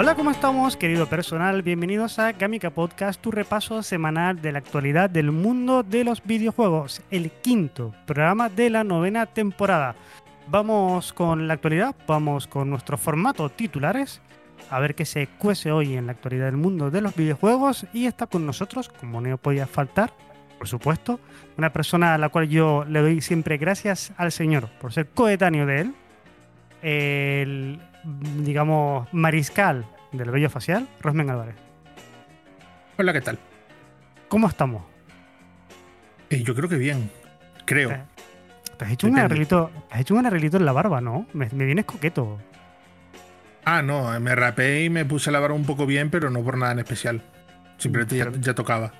Hola, ¿cómo estamos, querido personal? Bienvenidos a Gamica Podcast, tu repaso semanal de la actualidad del mundo de los videojuegos, el quinto programa de la novena temporada. Vamos con la actualidad, vamos con nuestro formato titulares, a ver qué se cuece hoy en la actualidad del mundo de los videojuegos y está con nosotros, como no podía faltar, por supuesto, una persona a la cual yo le doy siempre gracias al Señor por ser coetáneo de él, el digamos, mariscal del vello facial, Rosmen Álvarez. Hola, ¿qué tal? ¿Cómo estamos? Eh, yo creo que bien, creo. Eh, te has hecho, un arreglito, has hecho un arreglito en la barba, ¿no? Me, vienes coqueto. Ah, no, me rapé y me puse la barba un poco bien, pero no por nada en especial. Simplemente ya, tocaba.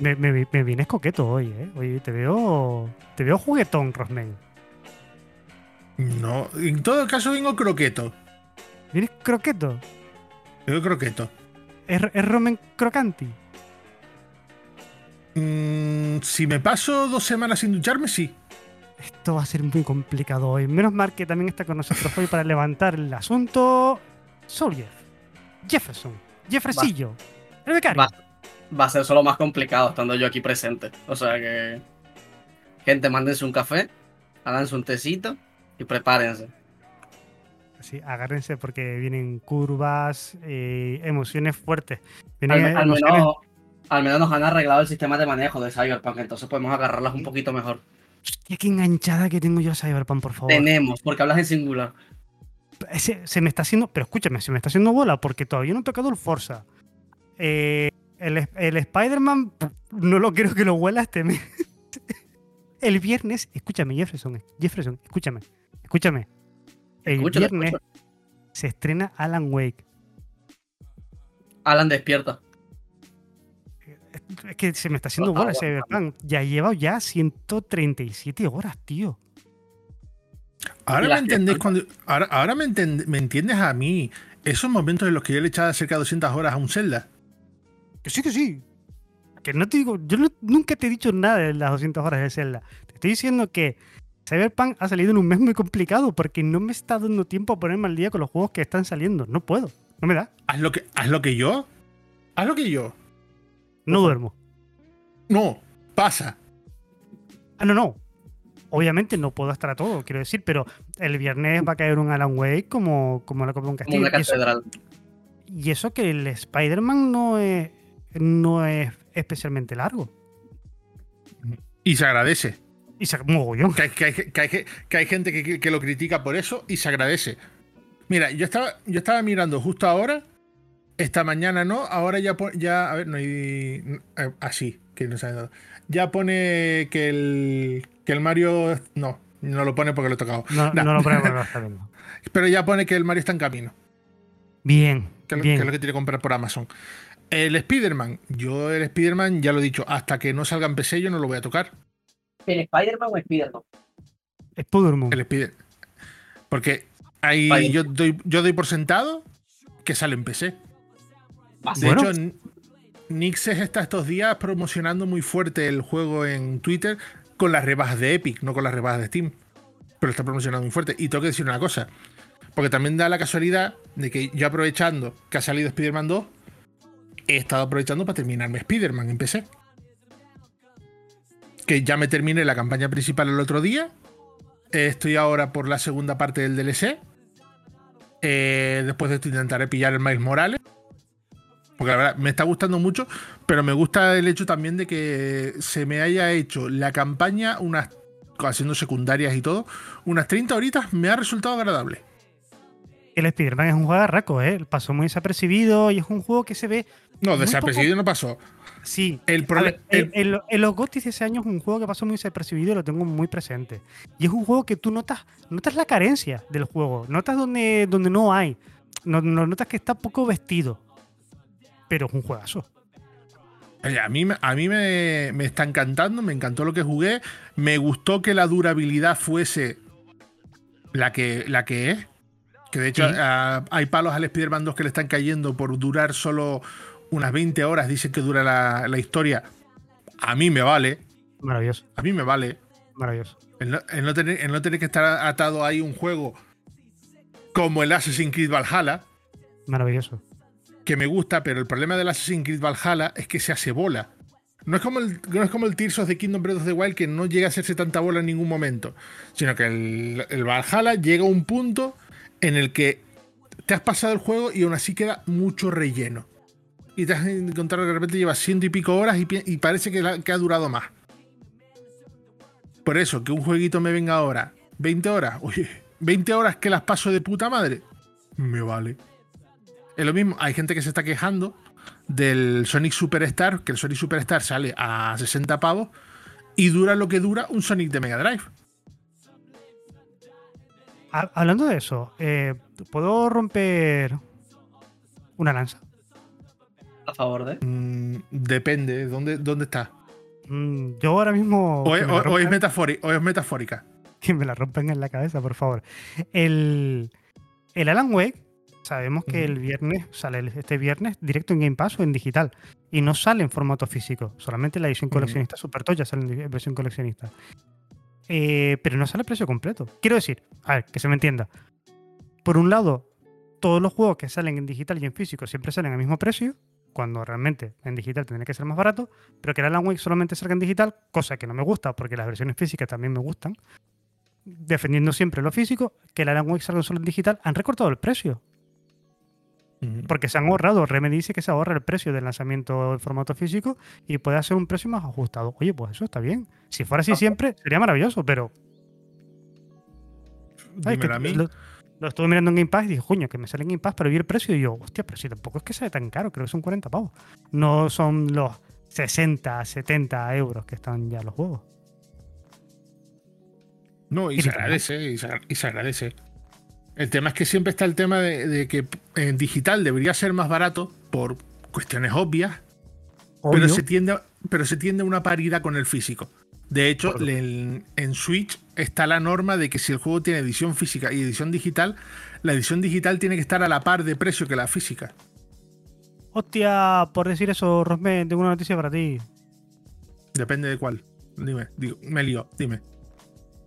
Me, vienes coqueto hoy, ¿eh? Oye, te veo, te veo juguetón, Rosmen. No, en todo caso vengo croqueto. ¿Vienes croqueto? Vengo croqueto. ¿Es, romen crocanti? Mm, si me paso dos semanas sin ducharme, sí. Esto va a ser muy complicado hoy. Menos mal que también está con nosotros hoy para levantar el asunto. Jeff. Jefferson. Jeffresillo. El becario. Va, a ser solo más complicado estando yo aquí presente. O sea que. Gente, mándense un café, háganse un tecito y prepárense. Sí, agárrense porque vienen curvas, emociones fuertes. al, Menos, nos han arreglado el sistema de manejo de Cyberpunk, entonces podemos agarrarlas un poquito mejor. Hostia, qué enganchada que tengo yo a Cyberpunk, por favor. Tenemos, porque hablas en singular. se me está haciendo, pero escúchame, se me está haciendo bola porque todavía no he tocado el Forza. Eh, el, el Spider-Man no lo quiero que lo huela este mes. el viernes, escúchame, Jefferson, Jefferson, escúchame, escúchame. El viernes se estrena Alan Wake. Alan despierta. Es que se me está haciendo bola ese Cyberpunk. Ya lleva ya 137 horas, tío. Ahora me entendés cuando. Ahora, me, entiendes a mí. Esos momentos en los que yo le echaba cerca de 200 horas a un Zelda. Que sí, que sí. Que no te digo. Yo nunca te he dicho nada de las 200 horas de Zelda. Te estoy diciendo que Cyberpunk ha salido en un mes muy complicado porque no me está dando tiempo a ponerme al día con los juegos que están saliendo. No puedo, no me da. Haz lo que, haz lo que yo. Haz lo que yo. No duermo. No, pasa. Ah, no, no. Obviamente no puedo estar a todo, quiero decir, pero el viernes va a caer un Alan Wake como, como la Copa de un Castillo. y, eso, y eso que el Spider-Man no es, no es especialmente largo. Y se agradece. Y se mogollón. Que, que, hay gente que, lo critica por eso y se agradece. Mira, yo estaba, yo estaba mirando justo ahora, esta mañana no, ahora ya, ya a ver, no hay. Eh, así, que no sabe nada. Ya pone que el, que el Mario. No, no lo pone porque lo he tocado. No, no lo pone porque lo está. Pero ya pone que el Mario está en camino. Bien. Que, bien. que es lo que tiene que comprar por Amazon. El Spider-Man, yo el Spider-Man ya lo he dicho, hasta que no salga en PC yo no lo voy a tocar. ¿El Spider-Man o Spider-Man? Spider-Man. El Spider Porque ahí yo doy, yo doy por sentado que sale en PC. De hecho, Nixes está estos días promocionando muy fuerte el juego en Twitter con las rebajas de Epic, no con las rebajas de Steam. Pero está promocionando muy fuerte. Y tengo que decir una cosa. Porque también da la casualidad de que yo aprovechando que ha salido Spider-Man 2, he estado aprovechando para terminarme Spider-Man en PC que ya me terminé la campaña principal el otro día. Estoy ahora por la segunda parte del DLC. Eh, después de esto intentaré pillar el Miles Morales. Porque la verdad me está gustando mucho, pero me gusta el hecho también de que se me haya hecho la campaña, unas haciendo secundarias y todo, unas 30 horitas, me ha resultado agradable. El Spider-Man es un juego raco, ¿eh? Pasó muy desapercibido y es un juego que se ve. No, desapercibido no pasó. Sí, el problema. En los GOTIS de ese año es un juego que pasó muy desapercibido y lo tengo muy presente. Y es un juego que tú notas, notas la carencia del juego, notas donde, donde no hay, notas que está poco vestido. Pero es un juegazo. a mí, a mí me, está encantando, me encantó lo que jugué. Me gustó que la durabilidad fuese la que, la que es. Que de hecho hay palos al Spider-Man 2 que le están cayendo por durar solo unas 20 horas, dicen que dura la, historia. A mí me vale. Maravilloso. A mí me vale. Maravilloso. El no, tener, no tener que estar atado ahí un juego como el Assassin's Creed Valhalla. Maravilloso. Que me gusta, pero el problema del Assassin's Creed Valhalla es que se hace bola. No es como el, no es como el Tears of the Kingdom Breath of the Wild que no llega a hacerse tanta bola en ningún momento. Sino que el, el Valhalla llega a un punto en el que te has pasado el juego y aún así queda mucho relleno y te has encontrado que de repente llevas ciento y pico horas y, parece que, ha durado más. Por eso, que un jueguito me venga ahora, 20 horas, oye, 20 horas que las paso de puta madre, me vale. Es lo mismo, hay gente que se está quejando del Sonic Superstar, que el Sonic Superstar sale a 60 pavos y dura lo que dura un Sonic de Mega Drive. Hablando de eso, eh, ¿puedo romper una lanza? A favor de? Mm, depende, ¿dónde, dónde está? Mm, yo ahora mismo. O, es, metafórica. Que me la rompen en la cabeza, por favor. El, el Alan Wake, sabemos que el viernes, sale este viernes directo en Game Pass o en digital. Y no sale en formato físico. Solamente la edición coleccionista Super Toya sale en versión coleccionista. Eh, pero no sale a precio completo. Quiero decir, a ver, que se me entienda. Por un lado, todos los juegos que salen en digital y en físico siempre salen al mismo precio cuando realmente en digital tendría que ser más barato, pero que el Alan Wake solamente salga en digital, cosa que no me gusta porque las versiones físicas también me gustan, defendiendo siempre lo físico, que el Alan Wake salga solo en digital, han recortado el precio. Porque se han ahorrado. Remedy dice que se ahorra el precio del lanzamiento en formato físico y puede hacer un precio más ajustado. Oye, pues eso está bien. Si fuera así ah. siempre, sería maravilloso, pero. a mí lo estuve mirando en Game Pass y dije, coño, que me sale en Game Pass, pero vi el precio y yo, hostia, pero si tampoco es que sea tan caro, creo que son 40 pavos. No son los 60, 70 euros que están ya los juegos. No, y, se agradece, y se, agradece. El tema es que siempre está el tema de, que en digital debería ser más barato por cuestiones obvias, pero se, tiende, pero se tiende a una paridad con el físico. De hecho, en, Switch está la norma de que si el juego tiene edición física y edición digital, la edición digital tiene que estar a la par de precio que la física. Hostia, por decir eso, Rosme, tengo una noticia para ti. Depende de cuál. Dime, digo, me lío, dime.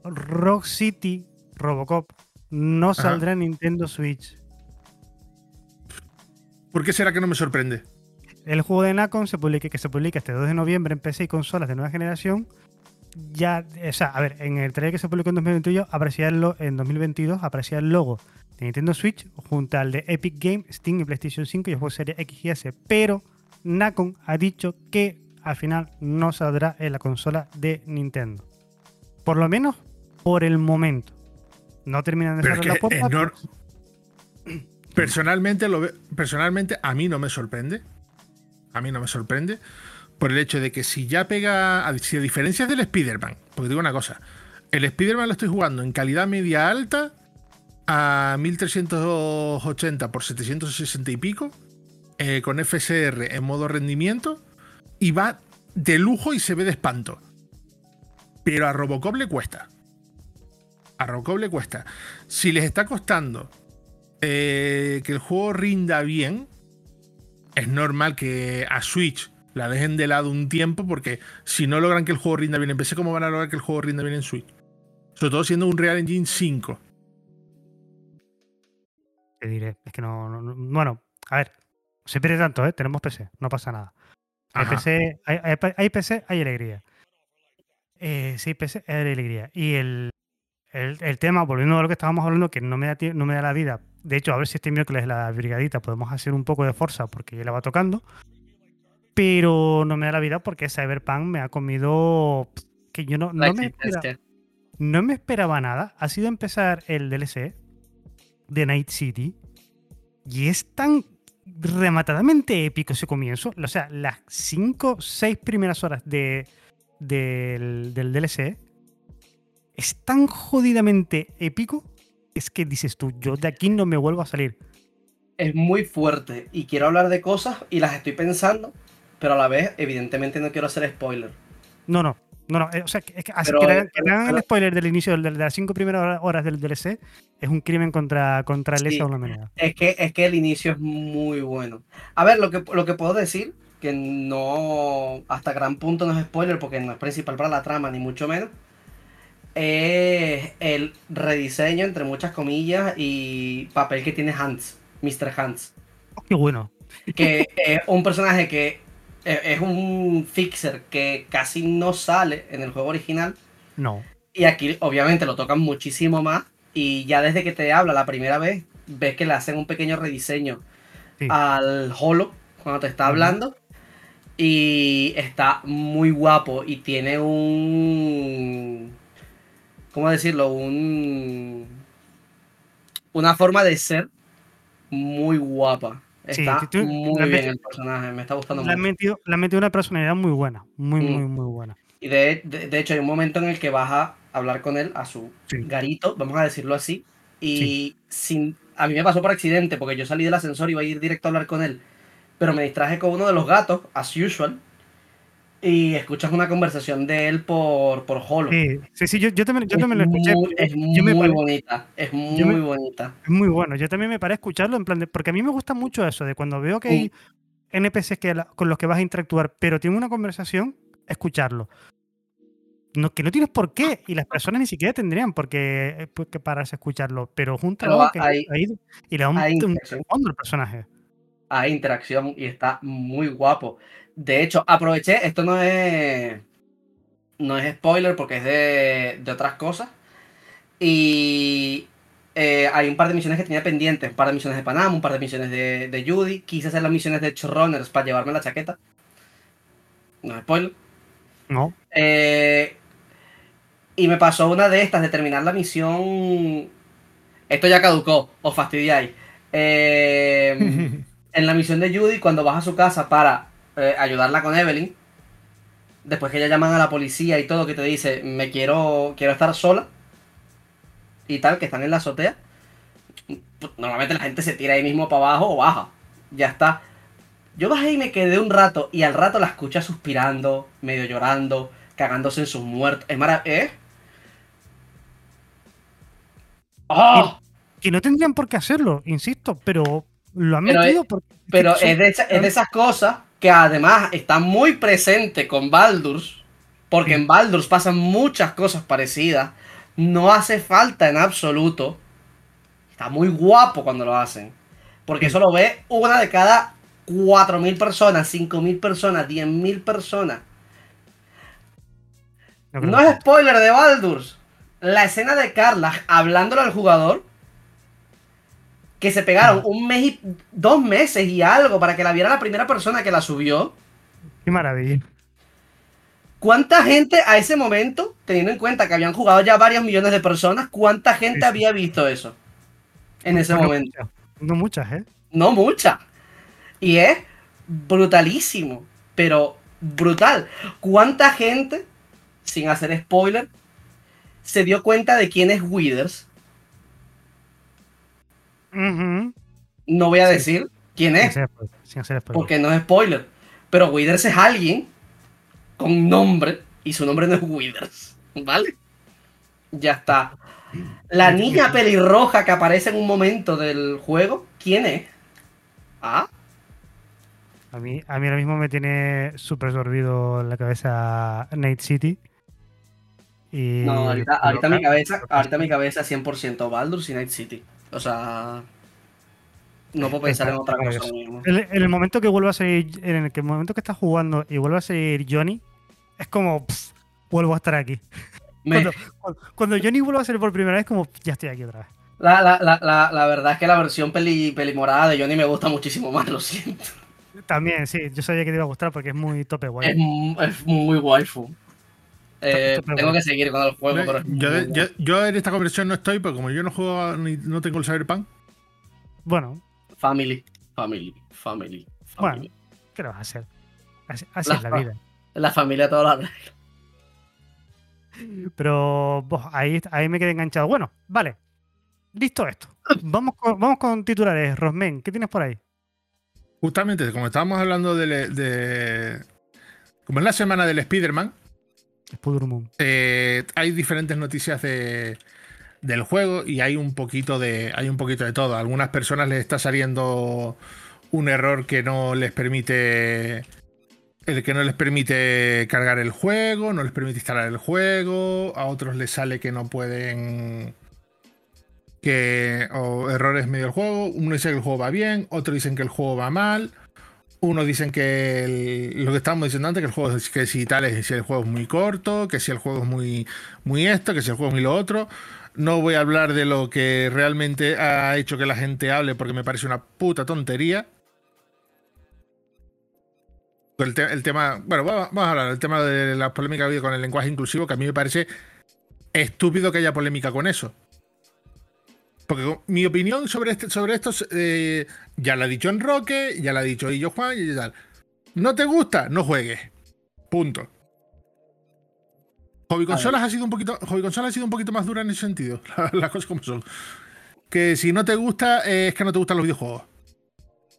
Rock City Robocop no saldrá en Nintendo Switch. ¿Por qué será que no me sorprende? El juego de Nacon se publica, que se publica este 2 de noviembre en PC y consolas de nueva generación ya, o sea, a ver, en el trailer que se publicó en 2022, aparecía el en 2022 aparecía el logo de Nintendo Switch junto al de Epic Games, Steam y PlayStation 5 y el juego serie X y S, pero Nacon ha dicho que al final no saldrá en la consola de Nintendo. Por lo menos por el momento. No terminan de cerrar la puerta. Personalmente, lo personalmente a mí no me sorprende. A mí no me sorprende por el hecho de que si ya pega, si a diferencia del Spider-Man, porque digo una cosa, el Spider-Man lo estoy jugando en calidad media alta a 1380 por 760 y pico, eh, con FSR en modo rendimiento, y va de lujo y se ve de espanto. Pero a Robocop le cuesta. A Robocop le cuesta. Si les está costando eh, que el juego rinda bien, es normal que a Switch la dejen de lado un tiempo porque si no logran que el juego rinda bien en PC, ¿cómo van a lograr que el juego rinda bien en Switch? Sobre todo siendo un Real Engine 5. Te diré, es que no, Bueno, a ver, se pierde tanto, ¿eh? Tenemos PC, no pasa nada. Hay PC, hay, PC, hay alegría. Eh, sí, PC, hay alegría. Y el, el, tema, volviendo a lo que estábamos hablando, que no me, da, no me da la vida. De hecho, a ver si este miércoles la brigadita podemos hacer un poco de fuerza porque ya la va tocando pero no me da la vida porque Cyberpunk me ha comido que yo no, no, me, esperaba, no me esperaba nada. Ha sido empezar el DLC de Night City y es tan rematadamente épico ese comienzo. O sea, las 5, 6 primeras horas de, del, del DLC es tan jodidamente épico. Es que dices tú, yo de aquí no me vuelvo a salir. Es muy fuerte y quiero hablar de cosas y las estoy pensando, pero a la vez, evidentemente, no quiero hacer spoiler. No, no, no, no, eh, o sea, que, que, el spoiler del inicio de, las cinco primeras horas del DLC es un crimen contra, contra el o la Es que, es que el inicio es muy bueno. A ver, lo que, lo que puedo decir, que no, hasta gran punto no es spoiler porque no es principal para la trama, ni mucho menos, es el rediseño, entre muchas comillas, y papel que tiene Hans, Mr. Hans. Oh, qué bueno. Que es un personaje que es un fixer que casi no sale en el juego original. No. Y aquí obviamente lo tocan muchísimo más. Y ya desde que te habla la primera vez, ves que le hacen un pequeño rediseño al holo cuando te está hablando. Y está muy guapo y tiene un... ¿Cómo decirlo? Un... Una forma de ser muy guapa. Está muy bien el personaje, me está gustando mucho. Le han metido una personalidad muy buena, muy, mm. muy, muy buena. Y de, de, hecho hay un momento en el que vas a hablar con él, a su garito, vamos a decirlo así, y sin, a mí me pasó por accidente, porque yo salí del ascensor y iba a ir directo a hablar con él, pero me distraje con uno de los gatos, as usual, y escuchas una conversación de él por, por Holo. Sí, sí, yo, yo, también, yo también lo escuché. es muy bonita, es muy bonita. Es muy bueno. Yo también me paré a escucharlo en plan de, porque a mí me gusta mucho eso, de cuando veo que hay NPCs que, con los que vas a interactuar, pero tiene una conversación, escucharlo. No, que no tienes por qué, y las personas ni siquiera tendrían por qué, eh, pues, que pararse a escucharlo, pero junto que hay, y le da un, un, al personaje. Hay interacción y está muy guapo. De hecho, aproveché, esto no es. No es spoiler porque es de, de otras cosas. Y eh, hay un par de misiones que tenía pendientes. Un par de misiones de Panam, un par de misiones de, de Judy. Quise hacer las misiones de Chorrunners para llevarme la chaqueta. No es spoiler. No. Eh, y me pasó una de estas de terminar la misión. Esto ya caducó, os fastidiáis. Eh, en la misión de Judy, cuando vas a su casa para eh, ayudarla con Evelyn. Después que ella llaman a la policía y todo, que te dice, me quiero, quiero estar sola. Y tal, que están en la azotea. Normalmente la gente se tira ahí mismo para abajo o baja. Ya está. Yo bajé y me quedé un rato y al rato la escuché suspirando, medio llorando, cagándose en sus muertos. Es maravilloso. ¿Eh? ¡Oh! Que no tendrían por qué hacerlo, insisto, pero lo han metido porque. Pero es de, es de esas cosas que además está muy presente con Baldur's, porque en Baldur's pasan muchas cosas parecidas. No hace falta en absoluto. Está muy guapo cuando lo hacen. Porque eso lo ve una de cada 4.000 personas, 5.000 personas, 10.000 personas. No, es spoiler de Baldur's. La escena de Carla hablándole al jugador que se pegaron un mes y dos meses y algo para que la viera la primera persona que la subió. Qué maravilla. ¿Cuánta gente a ese momento, teniendo en cuenta que habían jugado ya varios millones de personas, cuánta gente había visto eso en ese momento? No muchas, ¿eh? No muchas. Y es brutalísimo, pero brutal. ¿Cuánta gente, sin hacer spoiler, se dio cuenta de quién es Withers no voy a decir quién es. porque no es spoiler. Pero Withers es alguien con nombre y su nombre no es Withers. ¿Vale? Ya está. La niña pelirroja que aparece en un momento del juego, ¿quién es? ¿Ah? A mí, a mí ahora mismo me tiene súper sorbido la cabeza Night City. no, ahorita, mi cabeza, ahorita mi cabeza es 100% Baldur's y Night City. O sea, no puedo pensar en otra cosa. En, el momento que vuelva a seguir, en el, momento que estás jugando y vuelva a seguir Johnny, es como, vuelvo a estar aquí. Cuando, Johnny vuelva a salir por primera vez, como, ya estoy aquí otra vez. La, la, la, la, verdad es que la versión peli, peli morada de Johnny me gusta muchísimo más, lo siento. También, sí, yo sabía que te iba a gustar porque es muy tope guay. Es, muy waifu. Eh, tengo que seguir con el juego. Pero yo, yo, en esta conversión no estoy, porque como yo no juego ni no tengo el Cyberpunk. Bueno. Family. Family, family, family. Bueno, ¿qué lo vas a hacer? Así, es la vida. La familia toda la Pero ahí, ahí me quedé enganchado. Bueno, vale. Listo esto. Vamos con, vamos con titulares. Rosmen, ¿qué tienes por ahí? Justamente, como estábamos hablando de. como es la semana del Spider-Man. Eh, hay diferentes noticias de, del juego y hay un poquito de. Hay un poquito de todo. A algunas personas les está saliendo un error que no les permite el que no les permite cargar el juego, no les permite instalar el juego, a otros les sale que no pueden que o errores medio del juego, uno dice que el juego va bien, otros dicen que el juego va mal, uno dicen que lo que estábamos diciendo antes, que el juego que si tal es si el juego es muy corto, que si el juego es muy, muy esto, que si el juego es muy lo otro. No voy a hablar de lo que realmente ha hecho que la gente hable porque me parece una puta tontería. El, tema, bueno, vamos, a hablar del tema de la polémica con el lenguaje inclusivo, que a mí me parece estúpido que haya polémica con eso. Porque mi opinión sobre, este, sobre esto eh, ya la ha dicho Enroque, ya la ha dicho yo Juan y tal. ¿No te gusta? No juegues. Punto. Hobby Consolas ha sido un poquito. Hobby Consolas ha sido un poquito más dura en ese sentido. Las cosas como son. Que si no te gusta, es que no te gustan los videojuegos.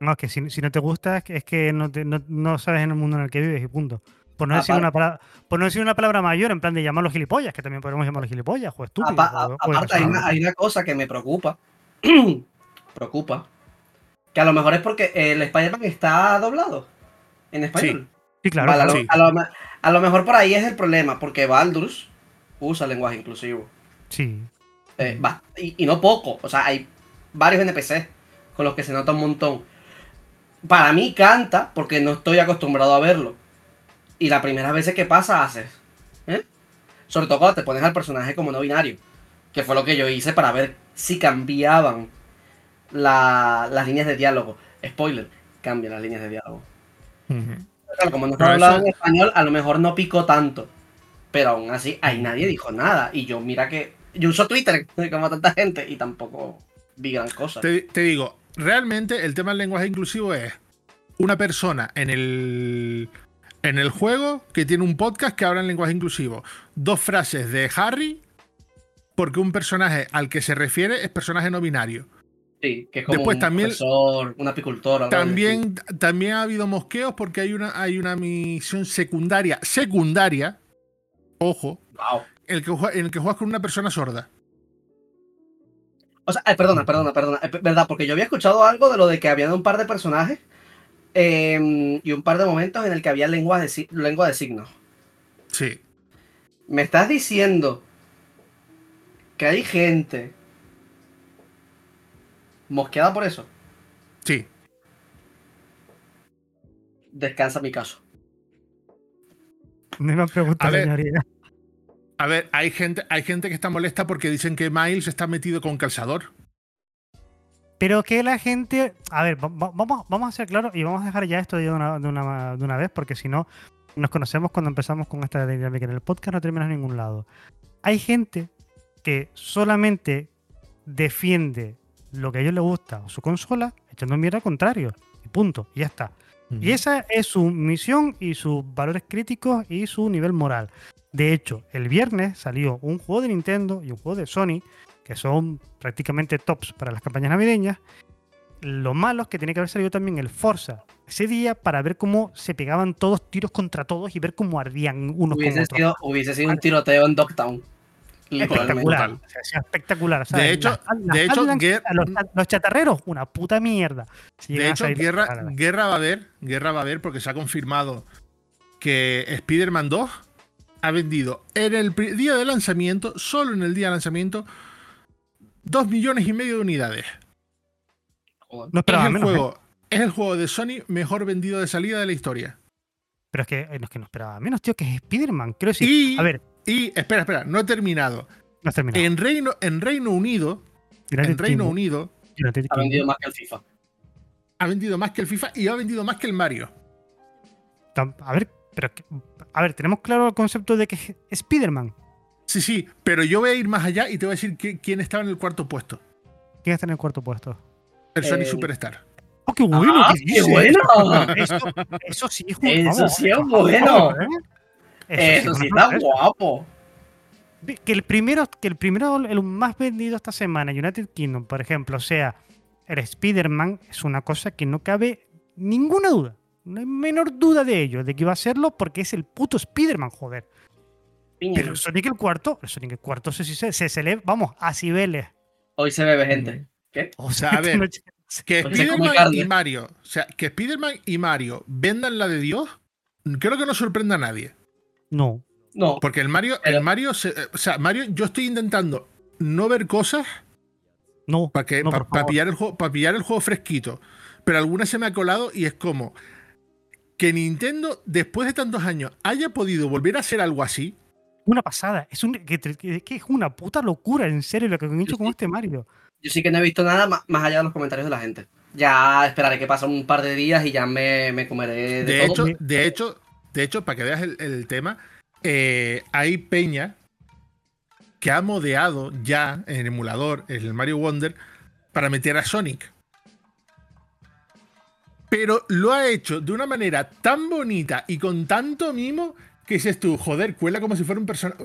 No, es que si, no te gusta, es que no, no, sabes en el mundo en el que vives y punto. Por no, decir una palabra, por no decir una palabra mayor, en plan de llamarlos gilipollas, que también podemos llamarlos gilipollas, o estúpidos. aparte, hay una, cosa que me preocupa. preocupa. Que a lo mejor es porque el Spider-Man está doblado en español. Sí, claro. a, lo, mejor por ahí es el problema, porque Baldur's usa lenguaje inclusivo. Sí. Eh, y, y no poco. O sea, hay varios NPC con los que se nota un montón para mí canta porque no estoy acostumbrado a verlo. Y la primera vez que pasa, haces. ¿eh? Sobre todo cuando te pones al personaje como no binario. Que fue lo que yo hice para ver si cambiaban las líneas de diálogo. Spoiler, cambian las líneas de diálogo. como no está hablado en español, a lo mejor no picó tanto. Pero aún así, ahí nadie dijo nada. Y yo, mira que. Yo uso Twitter como tanta gente y tampoco vi gran cosa. te digo, realmente el tema del lenguaje inclusivo es una persona en el, en el juego que tiene un podcast que habla en lenguaje inclusivo. Dos frases de Harry, porque un personaje al que se refiere es personaje no binario. Sí, que es como un también, profesor, un apicultor. También, también ha habido mosqueos porque hay una, hay una misión secundaria, secundaria, ojo, en, el que, en el que juegas con una persona sorda. O sea, perdona, perdona, perdona. verdad, porque yo había escuchado algo de lo de que había un par de personajes em, y un par de momentos en el que había lengua de, lengua de signos. Sí. Me estás diciendo que hay gente mosqueada por eso. Sí. Descansa mi caso. A ver, hay gente, hay gente que está molesta porque dicen que Miles está metido con calzador. Pero que la gente. A ver, vamos, vamos a ser claros y vamos a dejar ya esto de una, de una, de una vez, porque si no, nos conocemos cuando empezamos con esta dinámica en el podcast, no terminas en ningún lado. Hay gente que solamente defiende lo que a ellos les gusta o su consola, echando mierda al contrario. Y punto, y ya está. Y esa es su misión y sus valores críticos y su nivel moral. De hecho, el viernes salió un juego de Nintendo y un juego de Sony, que son prácticamente tops para las campañas navideñas. Lo malo es que tiene que haber salido también el Forza ese día para ver cómo se pegaban todos tiros contra todos y ver cómo ardían unos hubiese con sido, Hubiese sido un tiroteo en Dogtown. Espectacular. espectacular. De hecho, de hecho los, chatarreros, una puta mierda. de hecho, guerra, guerra va a haber, guerra va a haber porque se ha confirmado que Spider-Man 2 ha vendido en el día de lanzamiento, solo en el día de lanzamiento, 2 millones y medio de unidades. No es, el juego, ¿eh? es el juego de Sony mejor vendido de salida de la historia. Pero es que, eh, no es que no esperaba menos, tío, que es Spider-Man. Decir, y, a ver. Y, espera, espera, no he terminado. No terminado. En Reino, en Reino Unido, en Reino Unido, ha vendido más que el FIFA. Ha vendido más que el FIFA y ha vendido más que el Mario. A ver, pero, a ver, tenemos claro el concepto de que es Spider-Man. Sí, sí, pero yo voy a ir más allá y te voy a decir quién estaba en el cuarto puesto. ¿Quién está en el cuarto puesto? El Sony Superstar. ¡Oh, qué bueno! Ah, ¿qué bueno. Eso, eso sí es Eso sí es bueno. favor, ¿eh? Eso es sí está guapo. Que el primero, que el primero, el más vendido esta semana, United Kingdom, por ejemplo, sea el Spider-Man, es una cosa que no cabe ninguna duda. No hay menor duda de ello, de que iba a serlo porque es el puto Spider-Man, joder. Piña. Pero Sonic el cuarto, el Sonic el cuarto se, se, se, se lee, vamos, a Cibeles. Hoy se bebe gente. ¿Qué? O sea, a ver, Que Spider-Man y Mario, o sea, que Spider-Man y Mario vendan la de Dios, creo que no sorprenda a nadie. No. No. Porque el Mario, Pero- el Mario, se- eh, o sea, Mario, yo estoy intentando no ver cosas No. para que no, pa- por pa favor. pillar el juego, para pillar el juego fresquito. Pero alguna se me ha colado y es como que Nintendo, después de tantos años, haya podido volver a hacer algo así. Una pasada. Es, un, que, que- que es una puta locura, en serio, lo que han hecho con este Mario. Yo sí que no he visto nada ma- más allá de los comentarios de la gente. Ya esperaré que pasen un par de días y ya me, me comeré de, De todo. hecho, de hecho, de hecho, para que veas el, el tema, eh, hay Peña que ha modeado ya en el emulador, en el Mario Wonder, para meter a Sonic. Pero lo ha hecho de una manera tan bonita y con tanto mimo que dices tú, joder, cuela como si fuera un personaje.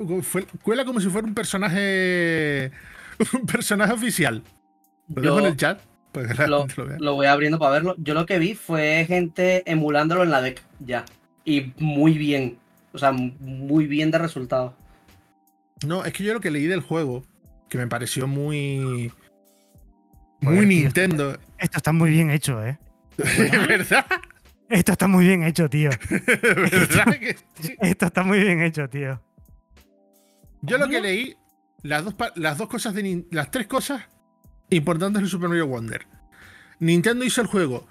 Cuela como si fuera un personaje. Un personaje oficial. Lo dejo en el chat. Lo, lo lo voy abriendo para verlo. Yo lo que vi fue gente emulándolo en la deck ya. Y muy bien. O sea, muy bien de resultado. No, es que yo lo que leí del juego, que me pareció muy. Joder, Muy tío. Nintendo. Esto está muy bien hecho, ¿eh? ¿Verdad? Esto está muy bien hecho, tío. ¿Verdad? que sí? Esto está muy bien hecho, tío. Yo lo que leí, las dos, las dos cosas de Nin- las tres cosas importantes del Super Mario Wonder. Nintendo hizo el juego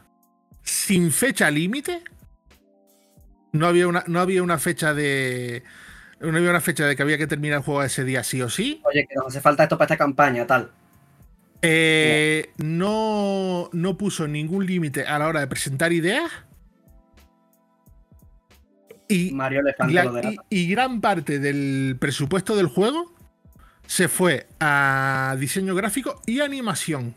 sin fecha límite. No había una, no había una fecha de. No había una fecha de que había que terminar el juego ese día sí o sí. Oye, que nos hace falta esto para esta campaña, tal. Eh, no, no puso ningún límite a la hora de presentar ideas. Y, Mario Elefante la- lo de y- y gran parte del presupuesto del juego se fue a diseño gráfico y animación.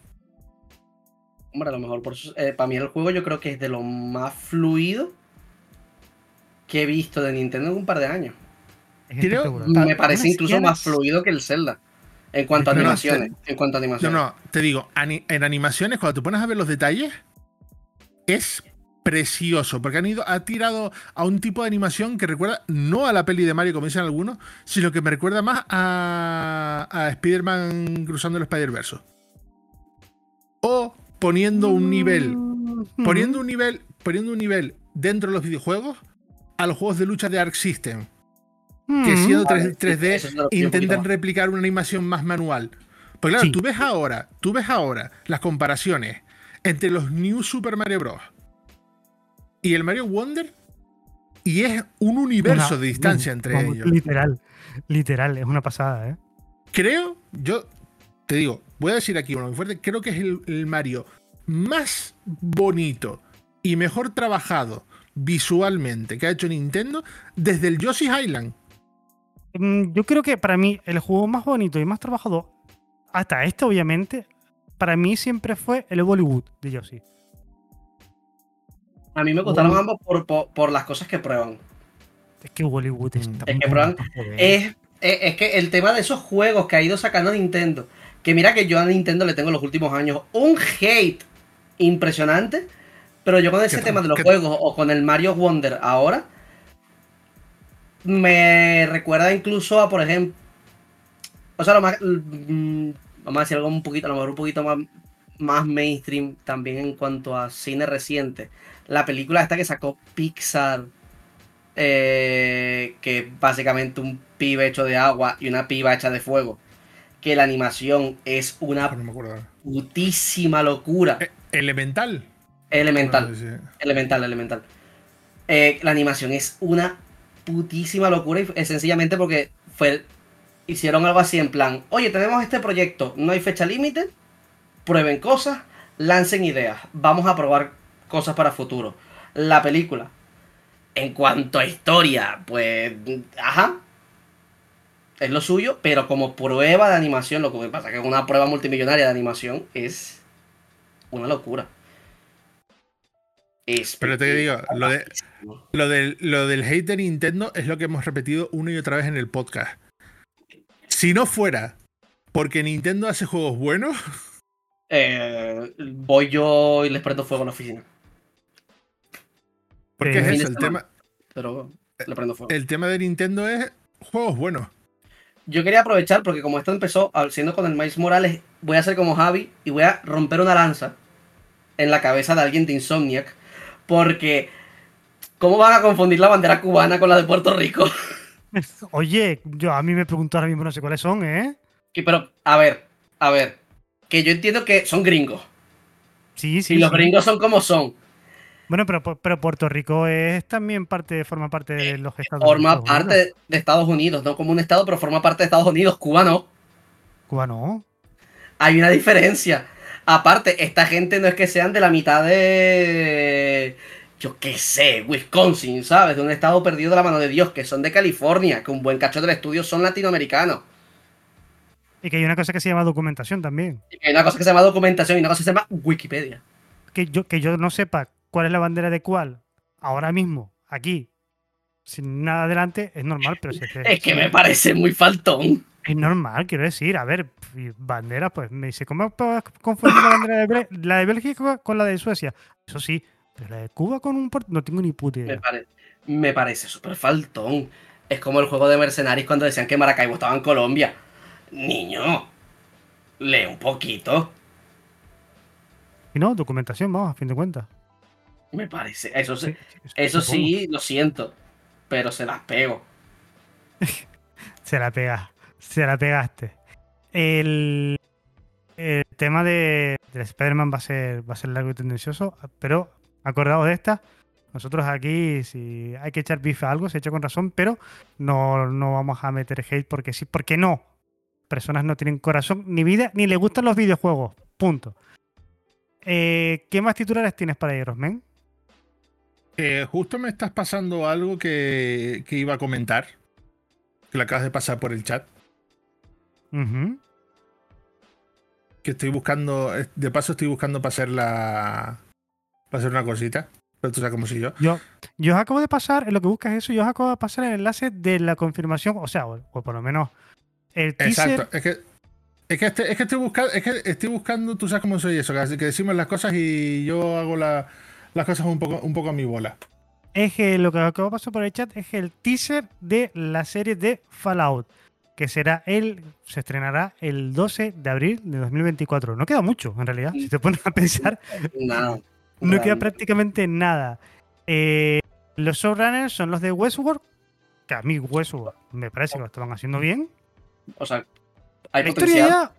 Hombre, a lo mejor por eso- eh, para mí el juego yo creo que es de lo más fluido que he visto de Nintendo en un par de años. Creo-. Me parece incluso más fluido que el Zelda. En cuanto a No, no, animaciones. En cuanto a No, animaciones. no, te digo, ani- en animaciones, cuando te pones a ver los detalles, es precioso, porque han ido, ha tirado a un tipo de animación que recuerda no a la peli de Mario, como dicen algunos, sino que me recuerda más a, a Spider-Man cruzando el Spider-Verse. O poniendo un nivel, Mm, poniendo un nivel, poniendo un nivel dentro de los videojuegos a los juegos de lucha de Arc System, que mm, siendo Vale, 3, 3D eso es lo que yo un intentan replicar una animación más manual. Pues claro, Sí. tú ves ahora, tú ves ahora las comparaciones entre los New Super Mario Bros. Y el Mario Wonder y es un universo una- de distancia entre vamos, ellos. Literal, literal, es una pasada, ¿eh? Creo, yo te digo, voy a decir aquí uno muy fuerte, creo que es el, el Mario más bonito y mejor trabajado visualmente que ha hecho Nintendo desde el Yoshi's Island. Mm, Yo creo que para mí el juego más bonito y más trabajado, hasta este obviamente, para mí siempre fue el Bollywood de Yoshi. A mí me gustaron ambos por, por, por las cosas que prueban. Es que Bollywood está Mm. Es que prueban-. Es, es, es que el tema de esos juegos que ha ido sacando Nintendo, que mira que yo a Nintendo le tengo en los últimos años un hate impresionante, pero yo con ese ¿Qué tema de los ¿Qué- juegos o con el Mario Wonder ahora, me recuerda incluso a, por ejemplo, o sea, lo más, mm, vamos a decir algo un poquito, a lo mejor un poquito más, más mainstream también en cuanto a cine reciente. La película esta que sacó Pixar, eh, que básicamente un pibe hecho de agua y una piba hecha de fuego. Que la animación es Ah, una no ahora. putísima locura. Eh, Elemental. Elemental. Ah. Elemental, elemental. Eh, la animación es una putísima locura y es sencillamente porque fue, hicieron algo así en plan, oye, tenemos este proyecto, no hay fecha límite, prueben cosas, lancen ideas, vamos a probar cosas para futuro. La película, en cuanto a historia, pues, ajá, es lo suyo, pero como prueba de animación, lo que pasa es que una prueba multimillonaria de animación es una locura. Pero te digo, lo, de, lo, del, lo del hate de Nintendo es lo que hemos repetido una y otra vez en el podcast. Si no fuera porque Nintendo hace juegos buenos. Eh, voy yo y les prendo fuego en la oficina. Porque es eso, el tema. Pero le prendo fuego. El tema de Nintendo es juegos buenos. Yo quería aprovechar porque como esto empezó siendo con el Miles Morales, voy a hacer como Javi y voy a romper una lanza en la cabeza de alguien de Insomniac. Porque, ¿cómo van a confundir la bandera cubana con la de Puerto Rico? Oye, yo a mí me pregunto ahora mismo no sé cuáles son, ¿eh? pero, a ver, a ver. Que yo entiendo que son gringos. Sí, sí. Y los gringos son como son. Bueno, pero, pero Puerto Rico es también parte, forma parte de los Estados Unidos. Forma parte de Estados Unidos, no como un estado, pero forma parte de Estados Unidos. Cuba no. Cuba no. Hay una diferencia. Aparte, esta gente no es que sean de la mitad de. Yo qué sé, Wisconsin, ¿sabes? De un estado perdido de la mano de Dios, que son de California, que un buen cacho del estudio son latinoamericanos. Y que hay una cosa que se llama documentación también. Y que hay una cosa que se llama documentación y una cosa que se llama Wikipedia. Que yo, que yo no sepa cuál es la bandera de cuál ahora mismo, aquí, sin nada adelante, es normal, pero si es que, es que me parece muy faltón. Es normal, quiero decir, a ver, bandera, pues me dice, ¿cómo puedes confundir la bandera de, la de Bélgica con la de Suecia? Eso sí, pero la de Cuba con un no tengo ni puta idea. Me, parece súper faltón. Es como el juego de Mercenarios cuando decían que Maracaibo estaba en Colombia. Niño, lee un poquito. Y no, documentación, vamos, a fin de cuentas. Me parece, eso sí, eso sí, lo siento, pero se las pego. se la pega, se la pegaste. El, el tema de, de Spider-Man va a ser va a ser largo y tendencioso, pero acordaos de esta. Nosotros aquí, si hay que echar bife a algo, se echa con razón, pero no, no vamos a meter hate porque sí, porque no personas no tienen corazón ni vida, ni le gustan los videojuegos. Punto. Eh, ¿Qué más titulares tienes para ir, Rosmen? Eh, justo me estás pasando algo que, iba a comentar. Que lo acabas de pasar por el chat. Que estoy buscando. De paso, estoy buscando para hacer la. Para hacer una cosita. Pero tú sabes cómo soy yo. Yo, yo os acabo de pasar, en lo que buscas eso, yo os acabo de pasar el enlace de la confirmación, o sea, o por lo menos Exacto, es que, es que, este, es que, estoy buscando, es que estoy buscando, tú sabes cómo soy eso, que decimos las cosas y yo hago las cosas un poco, un poco a mi bola. Es que lo que acabo de pasar por el chat es el teaser de la serie de Fallout, que será el, se estrenará el 12 de abril de 2024. No queda mucho, en realidad, si te pones a pensar. no queda prácticamente nada. Eh, los showrunners son los de Westworld, que a mí Westworld me parece que lo estaban haciendo bien. O sea, hay la Historia ya.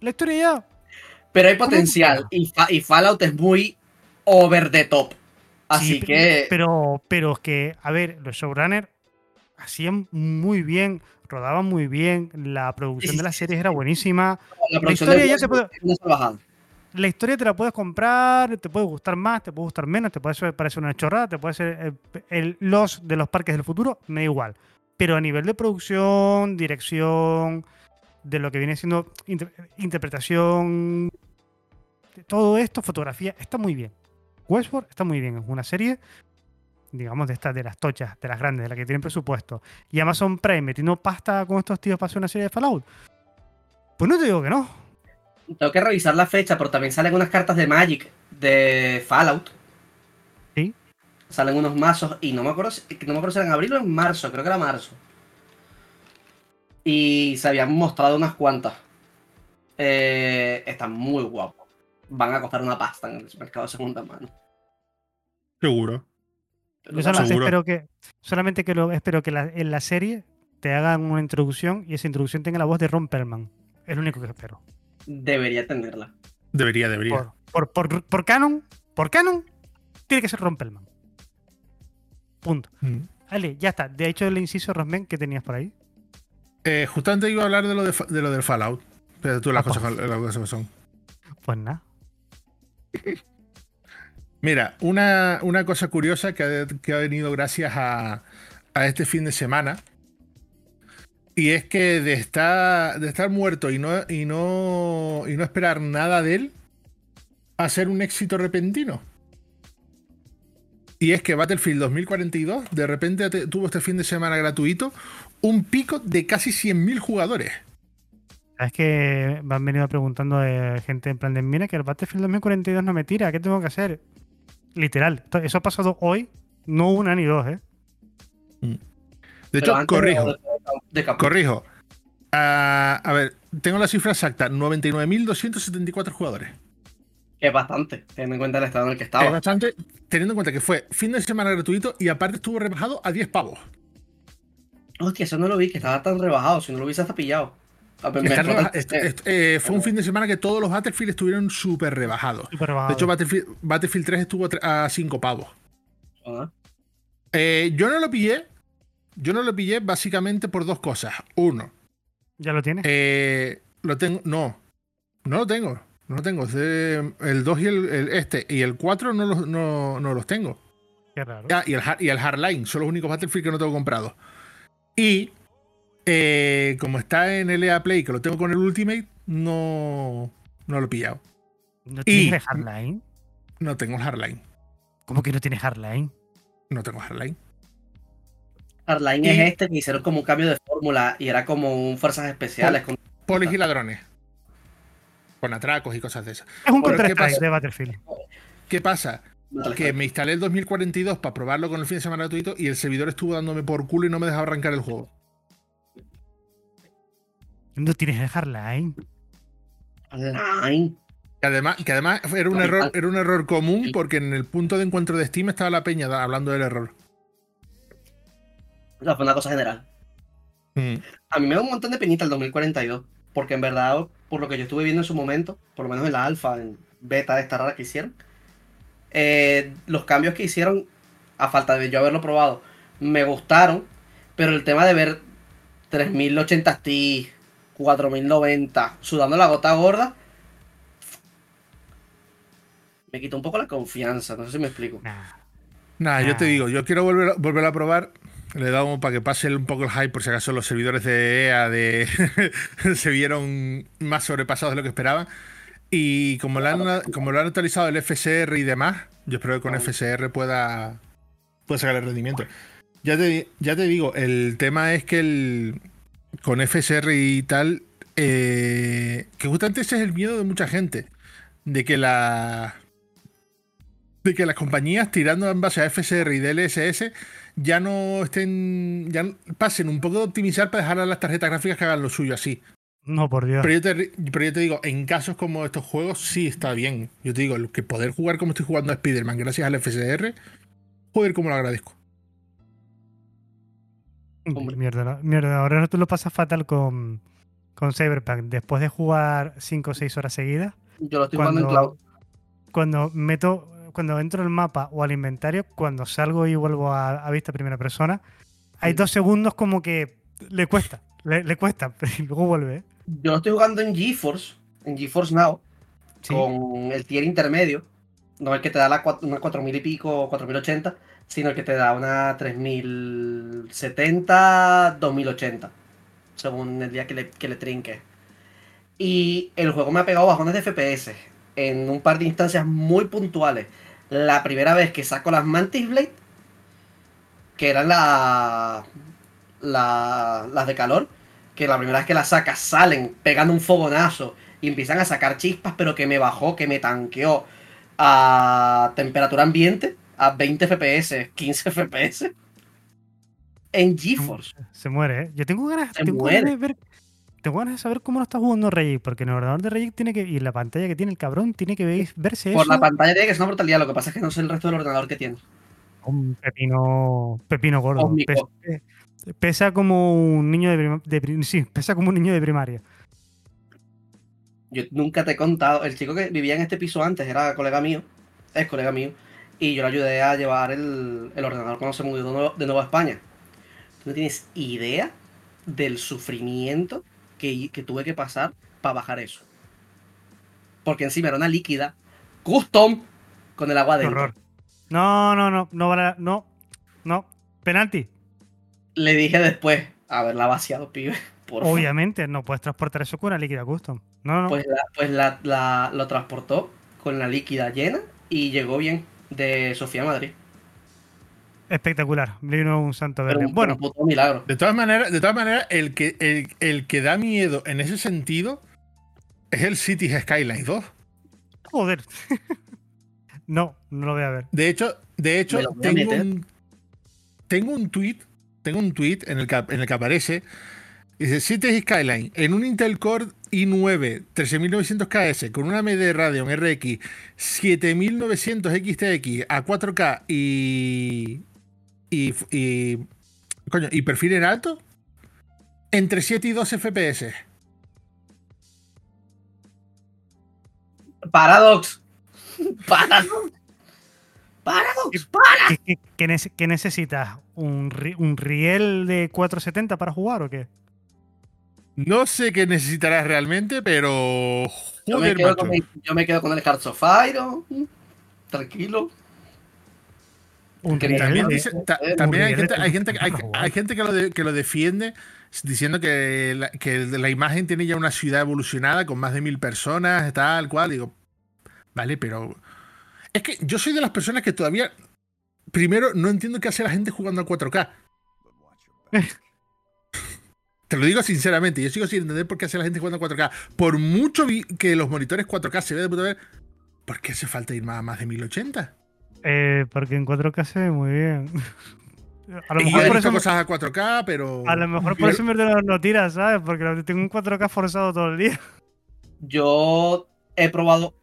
La historia ya. Pero hay potencial. Y, Fallout es muy over the top. Así que. Pero, pero es que, a ver, los showrunners hacían muy bien, rodaban muy bien. La producción de las series era buenísima. La, historia ya te puede. La historia te la puedes comprar, te puede gustar más, te puede gustar menos, te puede parecer una chorrada, te puede ser el los de los parques del futuro, me da igual. Pero a nivel de producción, dirección, de lo que viene siendo interpretación, todo esto, fotografía, está muy bien. Westworld está muy bien, es una serie, digamos, de estas, de las tochas, de las grandes, de las que tienen presupuesto. Y Amazon Prime metiendo pasta con estos tíos para hacer una serie de Fallout. Pues no te digo que no. Tengo que revisar la fecha, pero también salen unas cartas de Magic de Fallout salen unos mazos y no me acuerdo si, no me acuerdo si era en abril o en marzo, creo que era marzo. Y se habían mostrado unas cuantas. Eh, están muy guapos. Van a costar una pasta en el mercado de segunda mano. Seguro. Yo solamente espero que, solamente que lo, espero que en la serie te hagan una introducción y esa introducción tenga la voz de Ron Perlman. Es lo único que espero. Debería tenerla. Debería, debería. Por, por, por, canon, por canon, tiene que ser Ron Perlman. Punto. Mm. Vale, ya está. De hecho, el inciso Rosmen que tenías por ahí. Eh, justamente iba a hablar de lo, de, lo del Fallout. Pero tú las, ah, cosas, las cosas son. Pues nada. Mira, una, una, cosa curiosa que ha, que ha venido gracias a, a, este fin de semana. Y es que de estar, de estar muerto y no, y, no, y no esperar nada de él, a ser un éxito repentino. Y es que Battlefield 2042 de repente tuvo este fin de semana gratuito un pico de casi 100.000 jugadores. Es que me han venido preguntando de gente en plan de, mira que el Battlefield 2042 no me tira, ¿qué tengo que hacer? Literal, eso ha pasado hoy, no una ni dos, ¿eh? Mm. De hecho, corrijo. corrijo. Ah, a ver, tengo la cifra exacta: 99.274 jugadores. Es bastante, teniendo en cuenta el estado en el que estaba. Es bastante, teniendo en cuenta que fue fin de semana gratuito y aparte estuvo rebajado a 10 pavos. Hostia, eso no lo vi, que estaba tan rebajado. Si no lo hubiese hasta pillado. Ah, pues eh, fue un fin de semana que todos los Battlefield estuvieron súper rebajados. de hecho, Battlefield, 3 estuvo a 5 pavos. Ah. Eh, yo no lo pillé. Yo no lo pillé básicamente por dos cosas. Uno. ¿Ya lo tienes? Eh, lo tengo. No. No lo tengo. No lo tengo. El 2 y el, este. Y el 4 no los, no, los tengo. Qué raro. y, el, y el Hardline. Son los únicos Battlefield que no tengo comprado. Y eh, como está en el EA Play, que lo tengo con el Ultimate, no, no lo he pillado. ¿No tienes Hardline? No tengo el Hardline. ¿Cómo que no tienes Hardline? No tengo Hardline. Hardline es este que hicieron como un cambio de fórmula y era como un fuerzas especiales. con... Polis y ladrones. Con atracos y cosas de esas. Es un contra de Battlefield. ¿Qué pasa? Que me instalé el 2042 para probarlo con el fin de semana gratuito y el servidor estuvo dándome por culo y no me dejaba arrancar el juego. No tienes el Hardline. Hardline. Que además, que además era un error, era un error común porque en el punto de encuentro de Steam estaba la peña hablando del error. No, fue una cosa general. Mm. A mí me da un montón de penita el 2042. Porque en verdad, por lo que yo estuve viendo en su momento, por lo menos en la alfa, en beta de esta rara que hicieron, eh, los cambios que hicieron, a falta de yo haberlo probado, me gustaron. Pero el tema de ver 3080 Ti, 4090, sudando la gota gorda, me quita un poco la confianza. No sé si me explico. Nada, yo te digo, yo quiero volver, volver a probar. Le he dado para que pase un poco el hype, por si acaso los servidores de EA de se vieron más sobrepasados de lo que esperaban. Y como lo, han, como lo han actualizado el FSR y demás, yo espero que con FSR pueda, pueda sacar el rendimiento. Ya te, ya te digo, el tema es que el, con FSR y tal, eh, que justamente ese es el miedo de mucha gente, de que la de que las compañías tirando en base a FSR y DLSS ya no estén, ya pasen un poco de optimizar para dejar a las tarjetas gráficas que hagan lo suyo así. No, por Dios. Pero yo, te, pero yo te digo, en casos como estos juegos sí está bien. Yo te digo, que poder jugar como estoy jugando a Spider-Man gracias al FSR, joder, como lo agradezco. Mierda, mierda, ahora tú lo pasas fatal con, con Cyberpunk. Después de jugar 5 o 6 horas seguidas. Yo lo estoy jugando en cloud. Cuando meto, cuando entro al mapa o al inventario, cuando salgo y vuelvo a, vista primera persona, hay dos segundos como que le cuesta, le, cuesta, pero luego vuelve. Yo lo estoy jugando en GeForce, en GeForce Now, con el tier intermedio. No el que te da la, una 4000 y pico, 4080, sino que te da una 3070, 2080, según el día que le, que trinque. Y el juego me ha pegado bajones de FPS en un par de instancias muy puntuales. La primera vez que saco las Mantis Blade, que eran la, las de calor, que la primera vez que las sacas salen pegando un fogonazo y empiezan a sacar chispas, pero que me bajó, que me tanqueó a temperatura ambiente a 20 FPS, 15 FPS. En GeForce. Se muere, ¿eh? Yo tengo ganas, tengo de ver. Tengo ganas de saber cómo lo está jugando Reyes, porque en el ordenador de Reyes tiene que. Y la pantalla que tiene el cabrón tiene que verse Por la pantalla tiene que ser una brutalidad, lo que pasa es que no sé el resto del ordenador que tiene. Un pepino. Pepino gordo. Pesa, como un niño de, Sí, pesa como un niño de primaria. Yo nunca te he contado. El chico que vivía en este piso antes era colega mío. Es colega mío y yo le ayudé a llevar el, ordenador cuando se mudó de nuevo, a España. Tú no tienes idea del sufrimiento que, tuve que pasar para bajar eso. Porque encima era una líquida custom con el agua dentro. No, no, no, no, no, no, penalti. Le dije después, haberla vaciado, pibe. Obviamente, no puedes transportar eso con una líquida custom. No, no. Pues, pues lo transportó con la líquida llena y llegó bien de Sofía Madrid. Espectacular, vino un santo verde. Pero un- bueno, un milagro. De todas maneras, de todas maneras el, que, el, el que da miedo en ese sentido es el Cities Skylines 2. joder. no, no lo voy a ver. De hecho, de hecho tengo, un, tengo un tweet, tengo un tweet en el que, en el que aparece dice Cities Skyline en un Intel Core i9 13900KS con una AMD Radeon RX 7900 XTX a 4K y y, y coño, y perfil en alto entre 7 y 12 FPS. Paradox. Paradox. Paradox. Para. ¿Qué, qué- qué nece- qué necesitas? ¿Un, ri- ¿Un riel de 470 para jugar o qué? No sé qué necesitarás realmente, pero Yo me, quedo macho. con mi- yo me quedo con el Hearts of Iron. Tranquilo. Un Que riel. También, dice- ta- bien. también hay gente, bien, hay gente, hay, para jugar. hay gente que, lo de- que lo defiende diciendo que la, que la imagen tiene ya una ciudad evolucionada con más de mil personas, tal cual. Digo, vale, pero es que yo soy de las personas que todavía, primero, no entiendo qué hace la gente jugando a 4K. Te lo digo sinceramente, yo sigo sin entender por qué hace la gente jugando a 4K. Por mucho que los monitores 4K se vean de puta madre, ¿por qué hace falta ir más a más de 1080? Eh, porque en 4K se ve muy bien. A lo Y yo mejor he por eso, cosas a 4K, pero. a lo mejor por eso me no, no tiras, ¿sabes? Porque tengo un 4K forzado todo el día. Yo he probado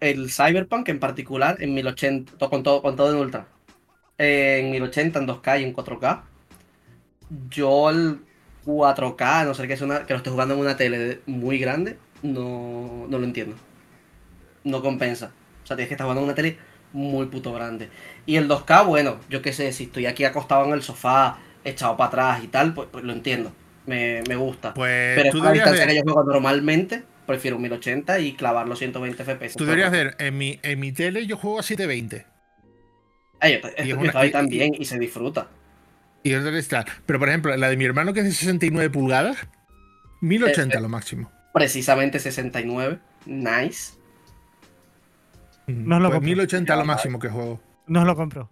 el Cyberpunk en particular en 1080, to- con todo, con todo en ultra. Eh, en 1080, en 2K y en 4K. Yo el 4K, a no ser que, es una, que lo esté jugando en una tele muy grande, no, no lo entiendo. No compensa. O sea, tienes que estar jugando en una tele muy puto grande. Y el 2K, bueno, yo qué sé, si estoy aquí acostado en el sofá, echado para atrás y tal, pues, pues lo entiendo. Me, me gusta. Pues Pero tú a la distancia ver- que yo juego normalmente, prefiero un 1080 y clavar los 120 FPS. Tú deberías ver, en mi, en mi tele yo juego a 720. Ay, Y es yo una- y- también y se disfruta. Y otra está. Pero por ejemplo, la de mi hermano que es de 69 pulgadas, 1080 Eh, lo máximo. Precisamente 69. Nice. No lo Pues compro. 1080 lo máximo que juego. No os lo compro.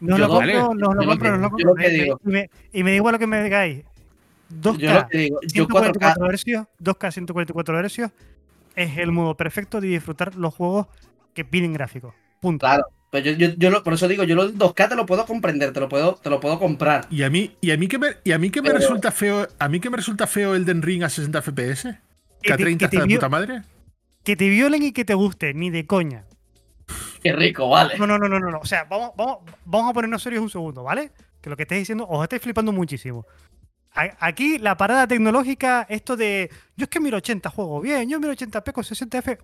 No os Yo lo compro, no os lo compro, que- no os lo compro. que Y me- digo- Y me, y me da igual lo que me digáis. 2K, Yo lo que digo, yo 4K, 144 hercios, 2K 144 hercios es el modo perfecto de disfrutar los juegos que piden gráficos. Punto. claro. Pero yo, yo, yo lo- por eso digo, yo los 2K te lo puedo comprender, te lo puedo, te lo puedo comprar. Y a mí, y a mí que me, y a mí que me Pero- resulta feo, a mí que me resulta feo Elden Ring a 60 FPS. Que a te- 30 que te está de puta madre. Que te violen y que te guste, ni de coña. Qué rico, vale. No, no, no, no, no. no. O sea, vamos, vamos, vamos a ponernos serios un segundo, ¿vale? Que lo que estáis diciendo os estáis flipando muchísimo. Aquí la parada tecnológica, esto de yo es que 1080 juego bien, yo 1080p con 60 F,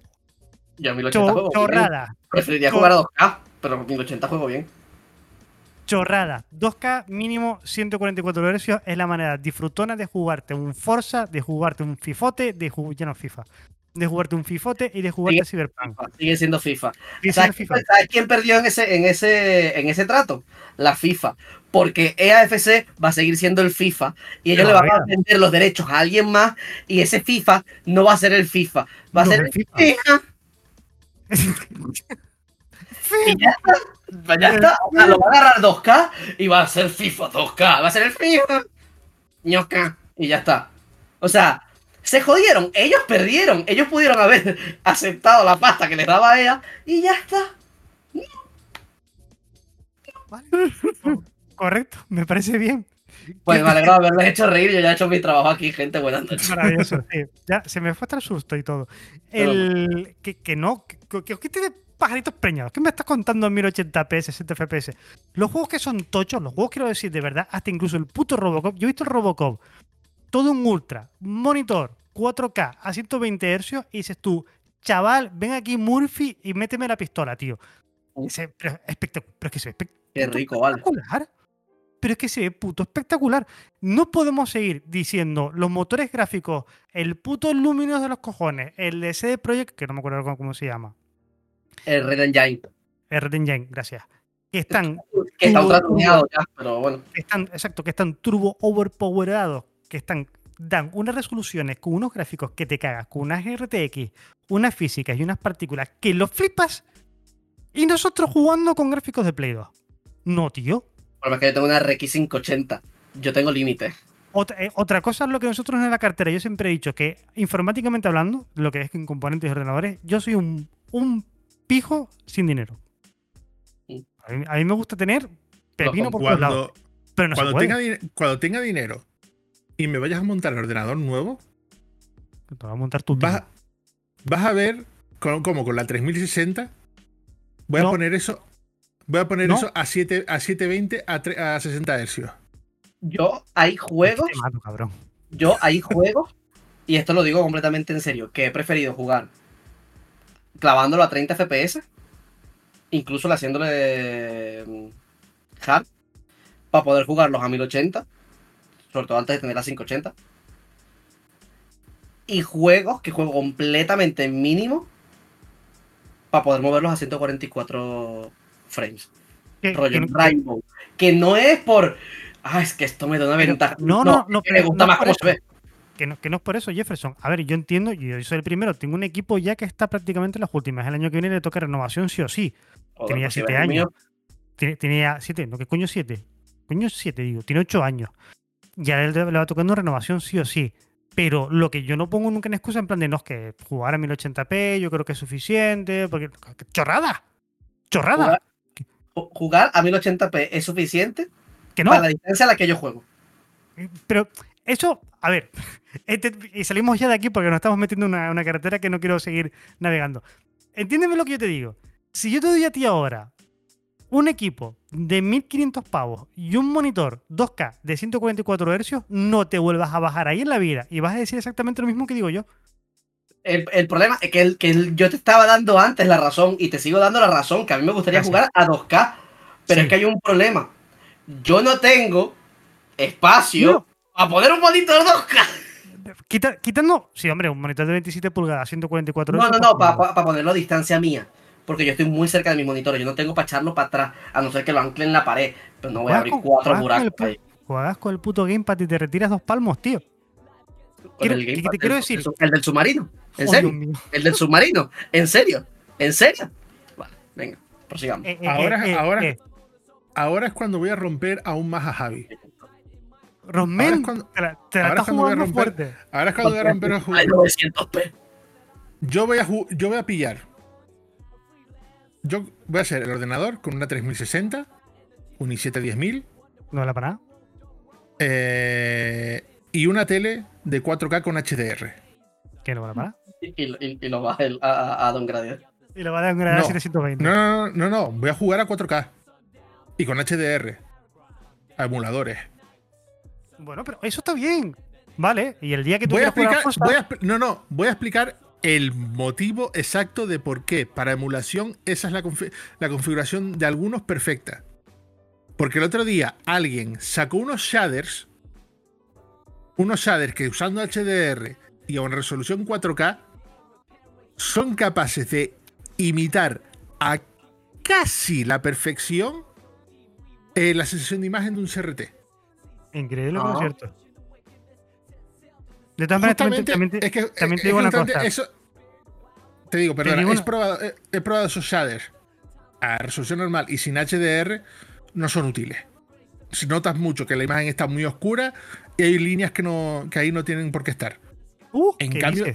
Yo a 1080 cho- juego chorrada, Preferiría jugar a 2K, pero a 1080 juego bien. chorrada. 2K mínimo 144 Hz es la manera disfrutona de jugarte un Forza, de jugarte un Fifote, de jugar, ya no FIFA, de jugarte un Fifote y de jugarte Cyberpunk. Sigue siendo FIFA. ¿Sabes, FIFA. quién perdió en ese, en, ese, en ese trato? La FIFA. Porque EAFC va a seguir siendo el FIFA y ellos No, le van a vender los derechos a alguien más y ese FIFA no va a ser el FIFA. Va a No, ser el el FIFA. Y ya está. Pues ya está. O sea, lo va a agarrar 2K y va a ser FIFA 2K. Va a ser el FIFA. ñoca, Y ya está. O sea, se jodieron. Ellos perdieron. Ellos pudieron haber aceptado la pasta que les daba ella y ya está. Correcto, me parece bien. Pues me alegrado haberles hecho reír. Yo ya he hecho mi trabajo aquí, gente. Buenas noches. Maravilloso, sí. Ya se me fue hasta el susto y todo. El que, que no, que, que, que tiene pajaritos preñados. ¿Qué me estás contando en 1080p, 60 FPS? Los juegos que son tochos, los juegos quiero decir de verdad, hasta incluso el puto Robocop. Yo he visto el Robocop, todo un ultra, monitor, 4K a 120 Hz y dices tú, chaval, ven aquí Murphy y méteme la pistola, tío. Ese- pero, espectac- pero es que se ve Qué rico, vale. espectacular. Pero es que se ve puto espectacular. No podemos seguir diciendo los motores gráficos, el puto Luminous de los cojones, el de CD Projekt, que no me acuerdo cómo se llama. El Red Engine. El Red Engine, gracias. Que están, Que está Turbo- ultra tuneado ya, pero bueno. están, exacto, que están turbo overpowerados, que están, dan unas resoluciones con unos gráficos que te cagas, con unas RTX, unas físicas y unas partículas que lo flipas. Y nosotros jugando con gráficos de Play 2. No, tío. Pero es que yo tengo una RX 580. Yo tengo límite. Otra, eh, otra, cosa es lo que nosotros en la cartera. Yo siempre he dicho que informáticamente hablando, lo que es en componentes y ordenadores, yo soy un, un pijo sin dinero. A mí, me gusta tener pepino por todos lados. Pero no cuando, tenga, cuando tenga dinero y me vayas a montar el ordenador nuevo, te vas a montar tu vas, vas a ver como con la 3060 voy a poner eso voy a poner eso a 7 a 720 a, a 60 Hz. Yo hay juegos Yo hay juegos y esto lo digo completamente en serio, que he preferido jugar clavándolo a 30 FPS, incluso haciéndole mm, hard para poder jugarlos a 1080, sobre todo antes de tener la 580. Y juegos que juego completamente mínimo para poder moverlos a 144 frames. Rollo Rainbow. Que no es por. Ah, es que esto me da una ventaja. No, no, no. me gusta más cómo se ve. Que no, que no es por eso, Jefferson. A ver, yo entiendo, yo soy el primero, tengo un equipo ya que está prácticamente en las últimas. El año que viene le toca renovación sí o sí. tenía 7 pues años. Tenía 7, no, ¿qué coño 7? Coño 7, digo, tiene 8 años. Ya le, le va tocando renovación sí o sí. Pero lo que yo no pongo nunca en excusa en plan de no es que jugar a 1080p yo creo que es suficiente, porque chorrada. Chorrada. Jugar, a 1080p es suficiente que no. para la distancia a la que yo juego. Pero eso, a ver, este, y salimos ya de aquí porque nos estamos metiendo en una, una carretera que no quiero seguir navegando. Entiéndeme lo que yo te digo. Si yo te doy a ti ahora un equipo de 1500 pavos y un monitor 2K de 144 Hz, no te vuelvas a bajar ahí en la vida y vas a decir exactamente lo mismo que digo yo. El, problema es que, el, que yo te estaba dando antes la razón y te sigo dando la razón, que a mí me gustaría jugar a 2K, pero es que hay un problema. Yo no tengo espacio a poner un monitor 2K. Quitando, sí, hombre, un monitor de 27 pulgadas, 144 Hz. No, no, no, para ponerlo a distancia mía porque yo estoy muy cerca de mi monitor. Yo no tengo para echarlo para atrás, a no ser que lo ancle en la pared. Pero no voy a abrir cuatro buracos ahí. Juegas con el puto gamepad y te retiras dos palmos, tío. ¿Qué te quiero decir? El, del submarino. ¿En serio? El del submarino. ¿En serio? ¿En serio? Vale, venga, prosigamos. Eh, eh, ahora, eh, ahora, ahora es cuando voy a romper aún más a Javi. Romper. te la, estás jugando fuerte. Ahora es cuando voy a romper a jugar. 900p. Yo voy a, yo voy a pillar yo voy a hacer el ordenador con una 3060, un i7 10000. ¿No vale para nada? Eh, y una tele de 4K con HDR. ¿Qué no vale para nada? Y, lo va a, a, Don Gradier. Y lo va a Don Gradier a 720. No, no, no, no, voy a jugar a 4K. Y con HDR. A emuladores. Bueno, pero eso está bien. Vale, y el día que tú voy a explicar, voy a, No, no, voy a explicar el motivo exacto de por qué. Para emulación, esa es la, configuración de algunos perfecta. Porque el otro día alguien sacó unos shaders, unos shaders que usando HDR y en resolución 4K son capaces de imitar a casi la perfección eh, la sensación de imagen de un CRT. Increíble, ah. cierto. De todas maneras, también, te digo una cosa. Eso, te digo, perdona, he, probado, he, probado, esos shaders a resolución normal y sin HDR, no son útiles. Si notas mucho que la imagen está muy oscura y hay líneas que, no, que ahí no tienen por qué estar. Uh, en cambio,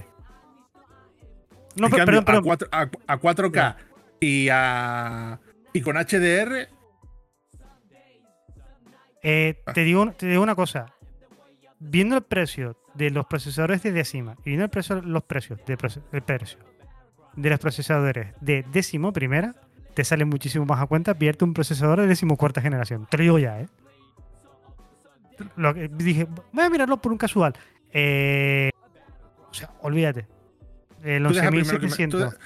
no, pero, A, 4, k y, a, y con HDR. Eh, te, digo, te digo una cosa. Viendo el precio de los procesadores de décima y viendo el los precios de, precio de los procesadores de décimo primera, te sale muchísimo más a cuenta pierde un procesador de décimo cuarta generación. Te lo digo ya, ¿eh? Lo que, dije, voy a mirarlo por un casual. Eh, o sea, olvídate. El 11.700.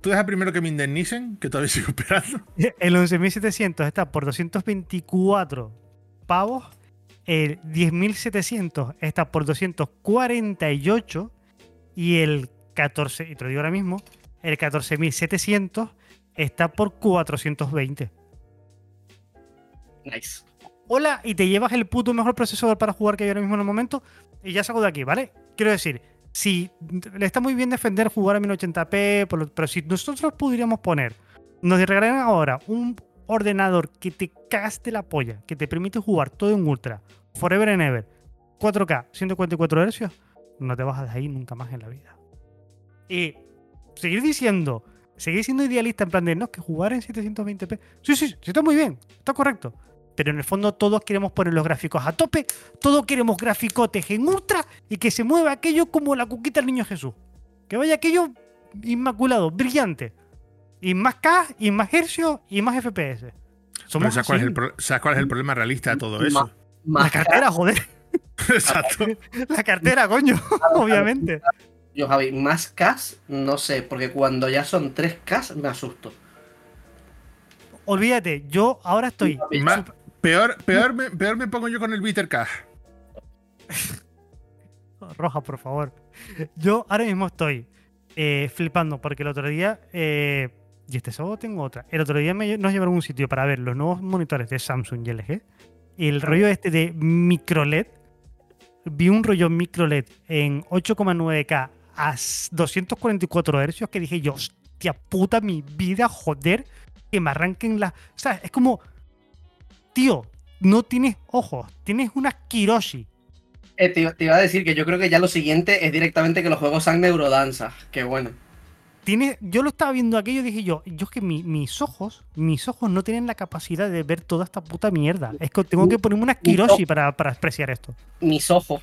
Tú deja primero que me indemnicen, que todavía sigo esperando. El 11.700 está por 224 pavos el 10.700 está por 248 y el 14, y te lo digo ahora mismo, el 14.700 está por 420. Nice. Hola, y te llevas el puto mejor procesador para jugar que hay ahora mismo en el momento y ya salgo de aquí, ¿vale? Quiero decir, si le está muy bien defender jugar a 1080p, pero si nosotros pudiéramos poner, nos regalaran ahora un ordenador que te cagaste la polla, que te permite jugar todo en ultra, forever and ever, 4K, 144 Hz, no te bajas de ahí nunca más en la vida. Y seguir diciendo, seguir siendo idealista en plan de no, que jugar en 720p. Sí, sí, sí, está muy bien, está correcto. Pero en el fondo todos queremos poner los gráficos a tope, todos queremos graficotes en ultra y que se mueva aquello como la cuquita del niño Jesús. Que vaya aquello inmaculado, brillante. Y más K, y más hercios, y más FPS. ¿Sabes cuál, es el problema realista de todo eso? la cartera, joder. Exacto. La cartera, coño, obviamente. Yo, Javi, más K, no sé, porque cuando ya son 3K me asusto. Olvídate, yo ahora estoy. peor, peor, me, peor me pongo yo con el Bitter K. Roja, por favor. Yo ahora mismo estoy eh, flipando porque el otro día. Eh, y este sábado tengo otra. El otro día me, nos llevaron a un sitio para ver los nuevos monitores de Samsung y LG. Y el rollo este de micro LED. Vi un rollo micro LED en 8,9K a 244 Hz que dije yo, hostia puta mi vida, joder, que me arranquen las. O sea, es como. Tío, no tienes ojos, tienes una Kiroshi. Eh, te, iba a decir que yo creo que ya lo siguiente es directamente que los juegos sean neurodanza. Qué bueno. Tiene, yo lo estaba viendo aquello y dije yo, yo es que mis ojos, mis ojos no tienen la capacidad de ver toda esta puta mierda. Es que tengo que ponerme una Kiroshi para, para apreciar esto. Mis ojos.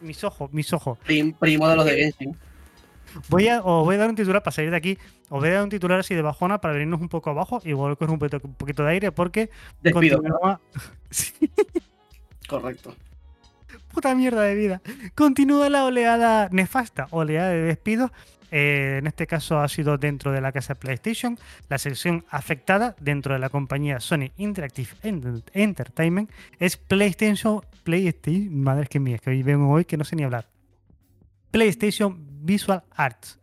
Mis ojos, mis ojos. primo de los de Genshin. Voy a, os voy a dar un titular para salir de aquí. Os voy a dar un titular así de bajona para venirnos un poco abajo y volver con un poquito, de aire porque. Despido. Correcto puta mierda de vida. Continúa la oleada nefasta, oleada de despidos. Eh, en este caso ha sido dentro de la casa PlayStation. La sección afectada dentro de la compañía Sony Interactive Entertainment es PlayStation. PlayStation, madre que mía, que hoy vengo hoy que no sé ni hablar. PlayStation Visual Arts.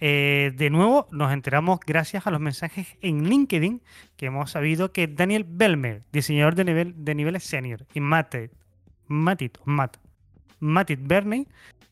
Eh, de nuevo, nos enteramos gracias a los mensajes en LinkedIn que hemos sabido que Daniel Belmer, diseñador de, nivel, de niveles senior, y Matt Matit, Matt, Matit Berney,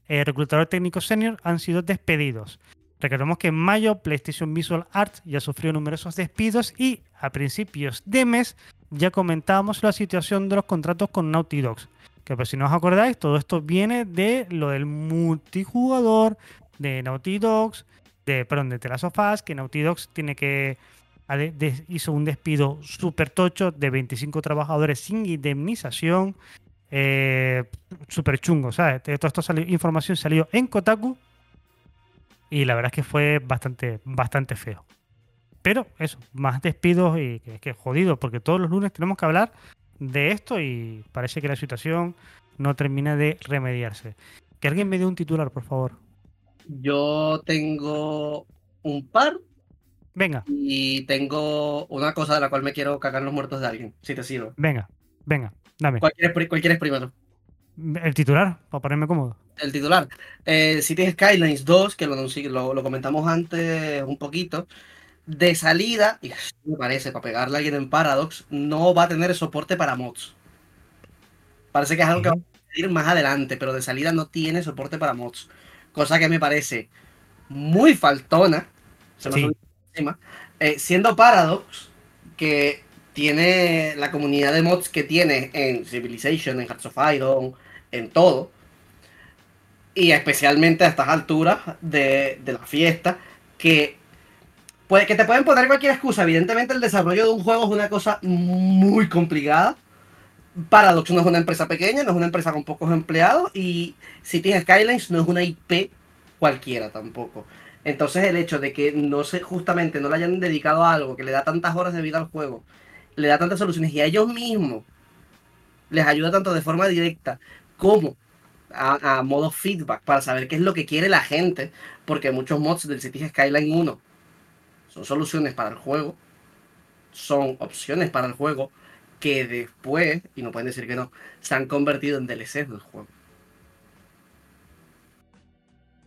eh, reclutador técnico senior, han sido despedidos. Recordemos que en mayo PlayStation Visual Arts ya sufrió numerosos despidos y a principios de mes ya comentábamos la situación de los contratos con Naughty Dogs. Que pues si no os acordáis, todo esto viene de lo del multijugador de Naughty Dogs, de, perdón, de The Last of Us, que Naughty Dogs tiene que hizo un despido súper tocho de 25 trabajadores sin indemnización eh, súper chungo, ¿sabes? Todo esto salió, información salió en Kotaku y la verdad es que fue bastante, bastante feo. Pero eso, más despidos y que, que jodido, porque todos los lunes tenemos que hablar de esto y parece que la situación no termina de remediarse. Que alguien me dé un titular, por favor. Yo tengo un par. Venga. Y tengo una cosa de la cual me quiero cagar los muertos de alguien, si te sirve. Venga, venga. Dame. ¿Cuál quieres, primero? El titular, para ponerme cómodo. El titular. Eh, City Skylines 2, que lo, lo, comentamos antes un poquito. De salida, y me parece, para pegarle a alguien en Paradox, no va a tener soporte para mods. Parece que es algo que va a ir más adelante, pero de salida no tiene soporte para mods. Cosa que me parece muy faltona. Se sí. encima. Eh, siendo Paradox, que tiene la comunidad de mods que tiene en Civilization, en Hearts of Iron, en todo. Y especialmente a estas alturas de, la fiesta, que, puede, que te pueden poner cualquier excusa. Evidentemente el desarrollo de un juego es una cosa muy complicada. Paradox no es una empresa pequeña, no es una empresa con pocos empleados y City Skylines no es una IP cualquiera tampoco. Entonces el hecho de que no se, justamente no le hayan dedicado a algo que le da tantas horas de vida al juego le da tantas soluciones y a ellos mismos les ayuda tanto de forma directa como a, modo feedback para saber qué es lo que quiere la gente, porque muchos mods del City Skyline 1 son soluciones para el juego, son opciones para el juego que después, y no pueden decir que no, se han convertido en DLC del juego.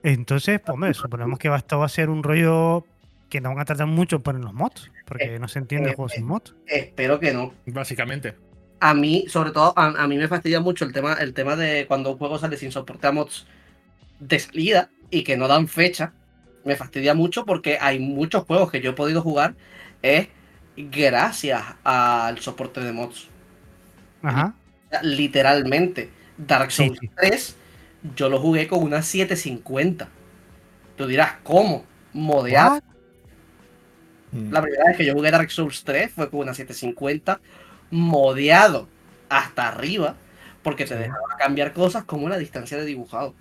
Entonces, pues, suponemos que esto va a ser un rollo que no van a tratar mucho poner los mods, porque eh, no se entiende el juego sin mods. Espero que no. Básicamente. A mí, sobre todo, a, mí me fastidia mucho el tema, el tema de cuando un juego sale sin soporte a mods de salida y que no dan fecha. Me fastidia mucho porque hay muchos juegos que yo he podido jugar. Eh, gracias al soporte de mods. Ajá. Literalmente, Dark Souls 3, yo lo jugué con una 750. Tú dirás, ¿cómo? Modeado. Mm. La primera vez que yo jugué Dark Souls 3 fue con una 750 modeado hasta arriba porque te dejaba cambiar cosas como la distancia de dibujado.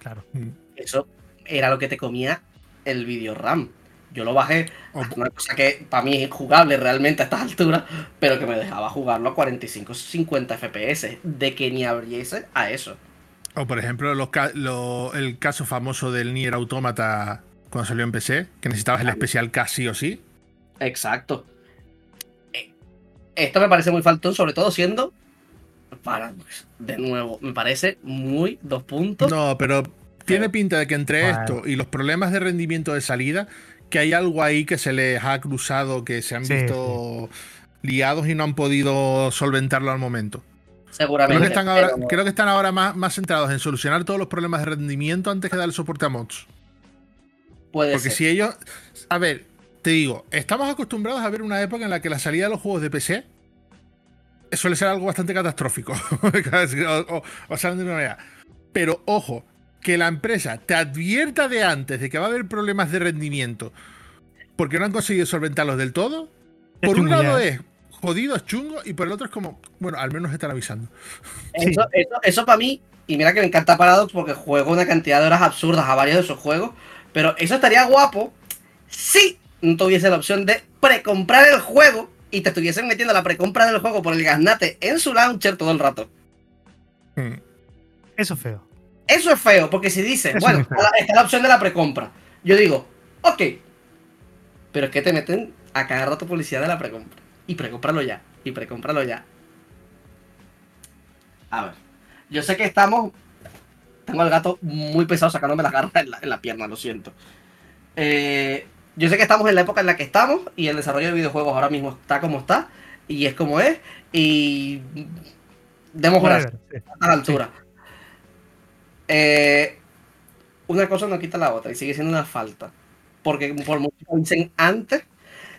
Claro. Mm. Eso era lo que te comía el video RAM. Yo lo bajé una cosa que para mí es jugable realmente a estas alturas, pero que me dejaba jugarlo a 45-50 FPS, de que ni abriese a eso. O por ejemplo, el caso famoso del Nier Automata cuando salió en PC, que necesitabas el especial casi o sí. Exacto. Eh, esto me parece muy faltón, sobre todo siendo Paradox. De nuevo, me parece muy dos puntos. No, pero tiene pinta de que entre esto y los problemas de rendimiento de salida, que hay algo ahí que se les ha cruzado, que se han visto liados y no han podido solventarlo al momento. Seguramente. Creo que están ahora, creo que están ahora más, más, centrados en solucionar todos los problemas de rendimiento antes que dar el soporte a mods. Puede Porque si ellos. A ver, te digo, estamos acostumbrados a ver una época en la que la salida de los juegos de PC suele ser algo bastante catastrófico. o, o, de una manera. Pero ojo, que la empresa te advierta de antes de que va a haber problemas de rendimiento porque no han conseguido solventarlos del todo, por un lado es jodido, es chungo, y por el otro es como, bueno, al menos están avisando. Eso, para mí, y mira que me encanta Paradox porque juego una cantidad de horas absurdas a varios de esos juegos, pero eso estaría guapo si no tuviese la opción de precomprar el juego y te estuviesen metiendo la precompra del juego por el gasnate en su launcher todo el rato. Hmm. Eso es feo. Eso es feo, porque si dices, bueno, está la opción de la precompra. Yo digo, ok, pero es que te meten a cada rato publicidad de la precompra. Y precómpralo ya, y precómpralo ya. A ver, yo sé que estamos. Tengo al gato muy pesado sacándome la garra en la, pierna, lo siento. Eh, yo sé que estamos en la época en la que estamos y el desarrollo de videojuegos ahora mismo está como está y es como es y demos gracias a la altura. Eh, una cosa no quita la otra y sigue siendo una falta. Porque por mucho que dicen antes,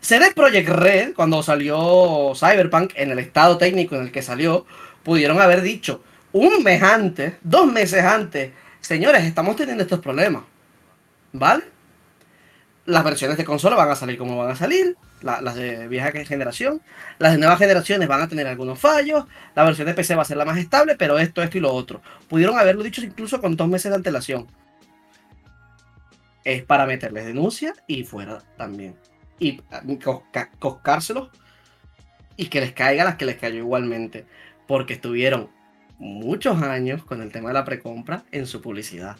CD Project Red, cuando salió Cyberpunk en el estado técnico en el que salió, pudieron haber dicho un mes antes, dos meses antes, señores, estamos teniendo estos problemas. ¿Vale? Las versiones de consola van a salir como van a salir, las de vieja generación. Las de nuevas generaciones van a tener algunos fallos. La versión de PC va a ser la más estable, pero esto, esto y lo otro. Pudieron haberlo dicho incluso con dos meses de antelación. Es para meterles denuncia y fuera también. Y coscárselos y que les caiga las que les cayó igualmente. Porque estuvieron muchos años con el tema de la precompra en su publicidad.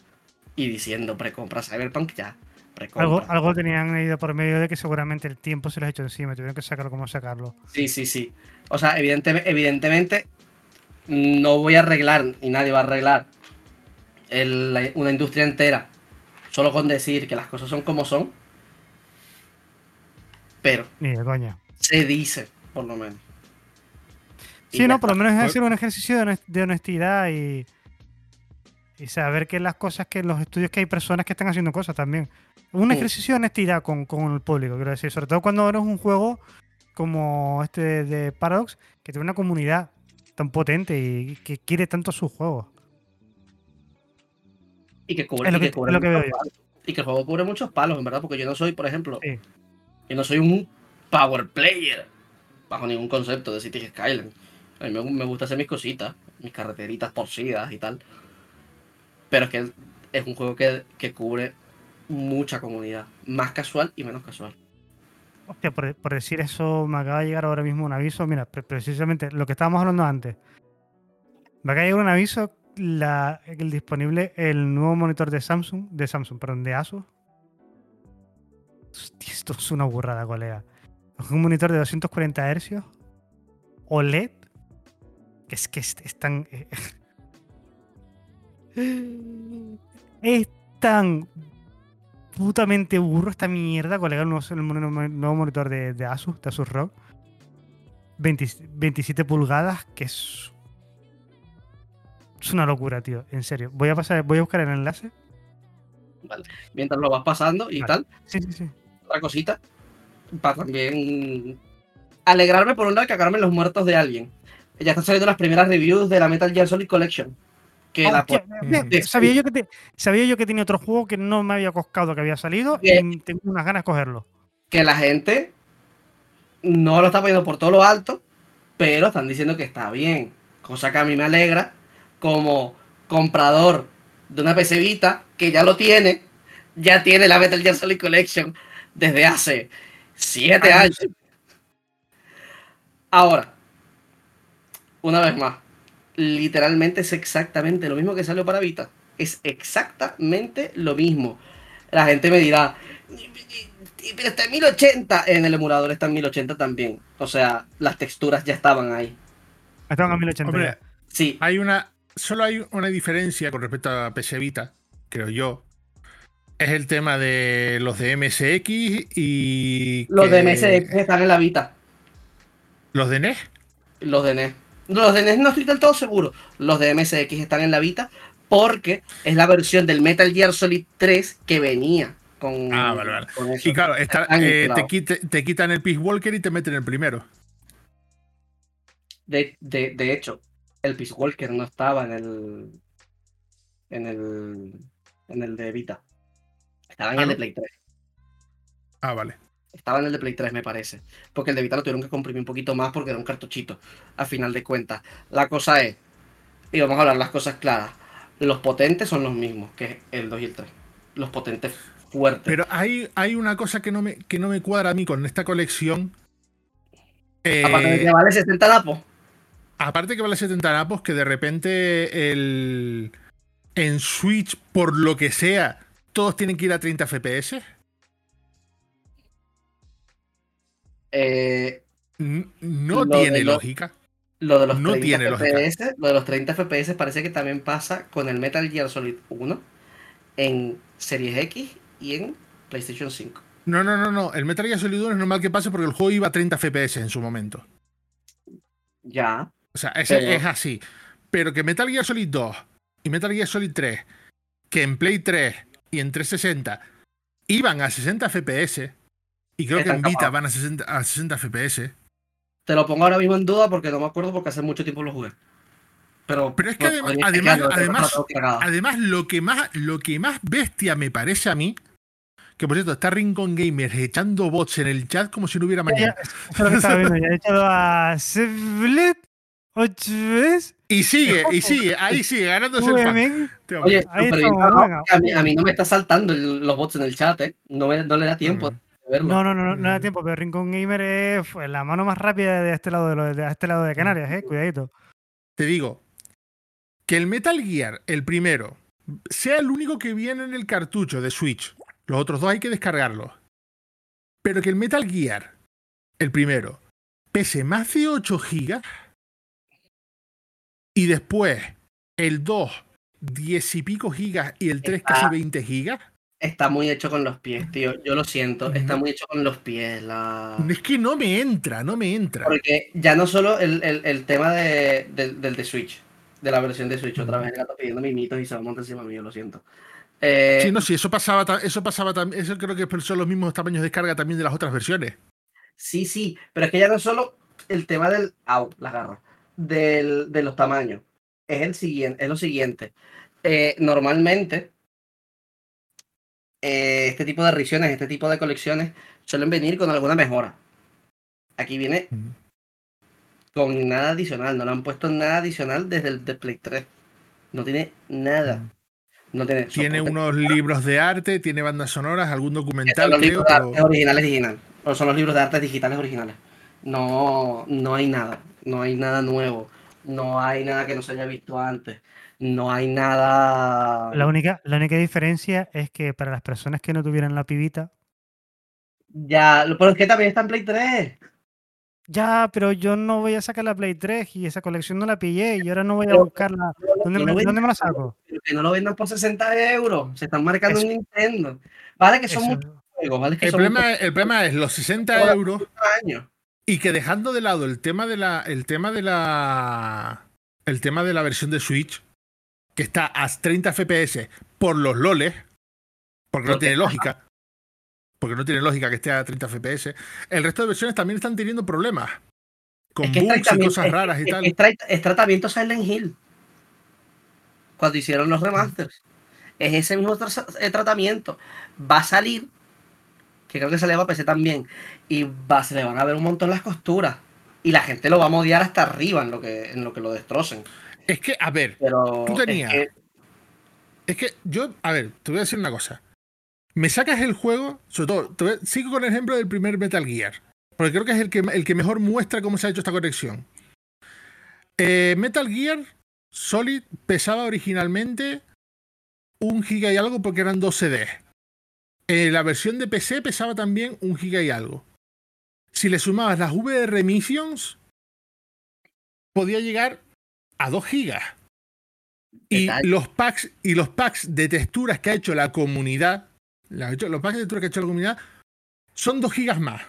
Y diciendo precompra Cyberpunk ya, algo, algo, tenían ido por medio de que seguramente el tiempo se les ha hecho encima, tuvieron que sacarlo como sacarlo. Sí, sí, sí. O sea, evidentemente, evidentemente no voy a arreglar, y nadie va a arreglar una industria entera solo con decir que las cosas son como son. Pero Ni de coña. se dice, por lo menos. Sí, no, por lo menos es decir un ejercicio de honestidad y, y saber que las cosas que los estudios que hay personas que están haciendo cosas también. Un ejercicio de honestidad con, el público, quiero decir. Sobre todo cuando eres un juego como este de Paradox, que tiene una comunidad tan potente y que quiere tanto sus juegos. Y que cubre, y que, Y que el juego cubre muchos palos, en verdad, porque yo no soy, por ejemplo, yo no soy un power player bajo ningún concepto de City Skyline. A mí me, gusta hacer mis cositas, mis carreteritas torcidas y tal. Pero es que es un juego que, que cubre mucha comunidad, más casual y menos casual. Hostia, por, decir eso, me acaba de llegar ahora mismo un aviso. Mira, precisamente lo que estábamos hablando antes. Me acaba de llegar un aviso el disponible el nuevo monitor de Samsung, de Samsung, perdón, de Asus. Esto es una burrada, colega. Es un monitor de 240 Hz OLED. Que es que es, tan. es tan putamente burro esta mierda, colega, el nuevo, el nuevo monitor de, de, Asus, de Asus ROG. 27 pulgadas, que es. Es una locura, tío. En serio. Voy a pasar, voy a buscar el enlace. Vale. Mientras lo vas pasando y tal. Sí, sí, sí. Otra cosita. para también alegrarme por un lado y cagarme los muertos de alguien. Ya están saliendo las primeras reviews de la Metal Gear Solid Collection. Que ah, sabía, yo que sabía yo que tenía otro juego que no me había coscado que había salido y tengo unas ganas de cogerlo. Que la gente no lo está poniendo por todo lo alto, pero están diciendo que está bien. Cosa que a mí me alegra como comprador de una PC Vita que ya lo tiene, ya tiene la Metal Gear Solid Collection desde hace 7 años. Ahora, una vez más, literalmente es exactamente lo mismo que salió para Vita. Es exactamente lo mismo. La gente me dirá, pero está en 1080. En el emulador está en 1080 también. O sea, las texturas ya estaban ahí. Estaban a 1080. sí. Hay una. Solo hay una diferencia con respecto a PC Vita, creo yo. Es el tema de los de MSX y. Los de MSX están en la Vita. ¿Los de NES? Los de NES. Los de NES no estoy del todo seguro. Los de MSX están en la Vita porque es la versión del Metal Gear Solid 3 que venía con. Ah, vale, vale. y claro, eh, te, quitan el Peace Walker y te meten el primero. De, hecho, el Peace Walker no estaba en el. En el. En el de Vita. Estaba en ah, el de Play 3. Ah, vale. Estaba en el de Play 3, me parece. Porque el de Vita lo tuvieron que comprimir un poquito más porque era un cartuchito. A final de cuentas. La cosa es. Y vamos a hablar las cosas claras. Los potentes son los mismos que el 2 y el 3. Los potentes fuertes. Pero hay, hay una cosa que no, me, que no me cuadra a mí con esta colección. aparte de que eh, vale 70 napos. Aparte que vale 70 napos, que de repente el. En Switch, por lo que sea, todos tienen que ir a 30 FPS. Eh, no tiene lógica. Lo de los no 30 tiene FPS, Lo de los 30 FPS parece que también pasa con el Metal Gear Solid 1 en Series X y en PlayStation 5. No, no, no, no. El Metal Gear Solid 1 es normal que pase porque el juego iba a 30 FPS en su momento. Ya. O sea, es, es así. Pero que Metal Gear Solid 2 y Metal Gear Solid 3, que en Play 3 y en 360 iban a 60 FPS, y creo que en Vita van a 60, a 60 FPS. Te lo pongo ahora mismo en duda porque no me acuerdo porque hace mucho tiempo lo jugué. Pero, Pero es que además, además, además, lo, que más, lo que más bestia me parece a mí, que por cierto, está Rincon Gamers echando bots en el chat como si no hubiera mañana. Ya, está viendo, ya he echado a ocho veces. Y sigue, y sigue, ahí sigue, ganándose el Oye, a, mí, a, mí, no me está saltando los bots en el chat, ¿eh? No, me, no le da tiempo. No, no, no, no da tiempo, pero Rincon Gamer es la mano más rápida de este lado de, de este lado de Canarias, eh, cuidadito. Te digo, que el Metal Gear, el primero, sea el único que viene en el cartucho de Switch. Los otros dos hay que descargarlos. Pero que el Metal Gear, el primero, pese más de 8 gigas. Y después el 2, 10 y pico gigas y el 3 casi 20 gigas. Está muy hecho con los pies, tío. Yo lo siento. Está muy hecho con los pies. La... Es que no me entra, no me entra. Porque ya no solo el, tema de, del de Switch, de la versión de Switch, otra vez el gato pidiendo mimitos y se va a montar encima mío, lo siento. Eh, sí, no, sí, eso pasaba, eso pasaba también. Eso creo que son los mismos tamaños de descarga también de las otras versiones. Sí, sí, pero es que ya no solo el tema del. Au, la garra. Del, de los tamaños. Es el siguiente, es lo siguiente. Eh, normalmente eh, este tipo de revisiones, este tipo de colecciones suelen venir con alguna mejora. Aquí viene con nada adicional, no le han puesto nada adicional desde el Play 3. No tiene nada. No tiene, tiene unos libros de arte, tiene bandas sonoras, algún documental. Son los libros de arte originales. O son los libros de arte digitales originales. No, no hay nada. No hay nada nuevo. No hay nada que no se haya visto antes no hay nada. La única, la única diferencia es que para las personas que no tuvieran la pibita. Ya, pero es que también está en Play 3. Ya, pero yo no voy a sacar la Play 3 y esa colección no la pillé y ahora no voy a buscarla. ¿Dónde, me, ¿dónde me, la saco? que no lo vendan por 60 euros. Se están marcando en Nintendo. Vale, que son muchos juegos. Vale, que el, son problema, el problema es los 60 euros. Y que dejando de lado el tema de la. El tema de la. El tema de la versión de Switch que está a 30 FPS por los loles, porque no tiene lógica. porque no tiene lógica que esté a 30 FPS. El resto de versiones también están teniendo problemas. Con bugs y cosas raras y tal. Es, tratamiento Silent Hill. Cuando hicieron los remasters. Es ese mismo eh, tratamiento. Va a salir, que creo que se le va a PC también, y va, se le van a ver un montón las costuras. Y la gente lo va a modiar hasta arriba en lo que, en lo, que lo destrocen. Es que, a ver, tú tenías. Es que... yo, a ver, te voy a decir una cosa. Me sacas el juego, sobre todo, sigo con el ejemplo del primer Metal Gear, porque creo que es el que, el que mejor muestra cómo se ha hecho esta conexión. Eh, Metal Gear Solid pesaba originalmente un giga y algo porque eran dos CDs. Eh, la versión de PC pesaba también un giga y algo. Si le sumabas las VR Missions, podía llegar a 2 gigas. Y los packs y los packs de texturas que ha hecho la comunidad, los packs de texturas que ha hecho la comunidad son 2 gigas más.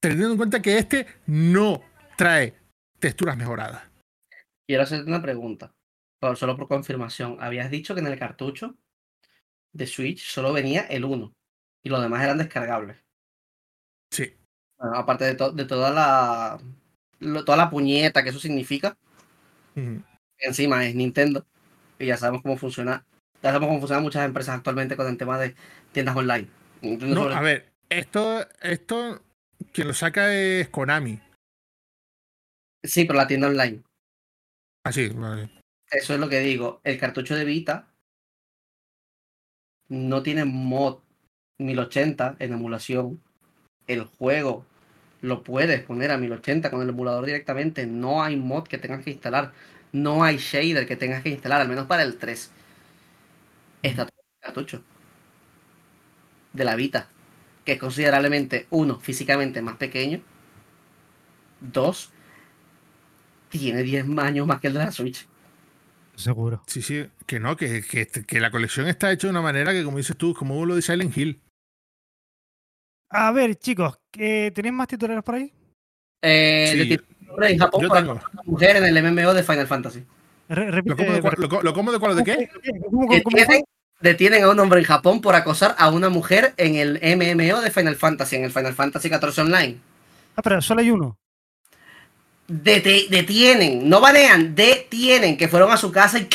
Teniendo en cuenta que este no trae texturas mejoradas. Quiero hacerte una pregunta, solo por confirmación. Habías dicho que en el cartucho de Switch solo venía el 1 y los demás eran descargables. Sí. aparte de, de toda la toda la puñeta que eso significa, encima es Nintendo y ya sabemos cómo funciona. Ya sabemos cómo funcionan muchas empresas actualmente con el tema de tiendas online. no, a ver, esto, esto quien lo saca es Konami. Sí, pero la tienda online. Ah, sí, vale. Eso es lo que digo. El cartucho de Vita no tiene mod 1080 en emulación. El juego lo puedes poner a 1080 con el emulador directamente. No hay mod que tengas que instalar. No hay shader que tengas que instalar, al menos para el 3. Está todo el cartucho de la Vita, que es considerablemente, uno, físicamente más pequeño. Dos, tiene 10 años más que el de la Switch. Seguro. Sí, sí, que no, que, que, la colección está hecha de una manera que, como dices tú, como lo de Silent Hill. A ver, chicos, ¿tenéis más titulares por ahí? Eh, sí. en Japón Yo tengo. una mujer en el MMO de Final Fantasy. ¿Lo, como de, cuál, de qué? Detienen, a un hombre en Japón por acosar a una mujer en el MMO de Final Fantasy, en el Final Fantasy XIV Online. Ah, pero solo hay uno. detienen, no banean, detienen, que fueron a su casa y.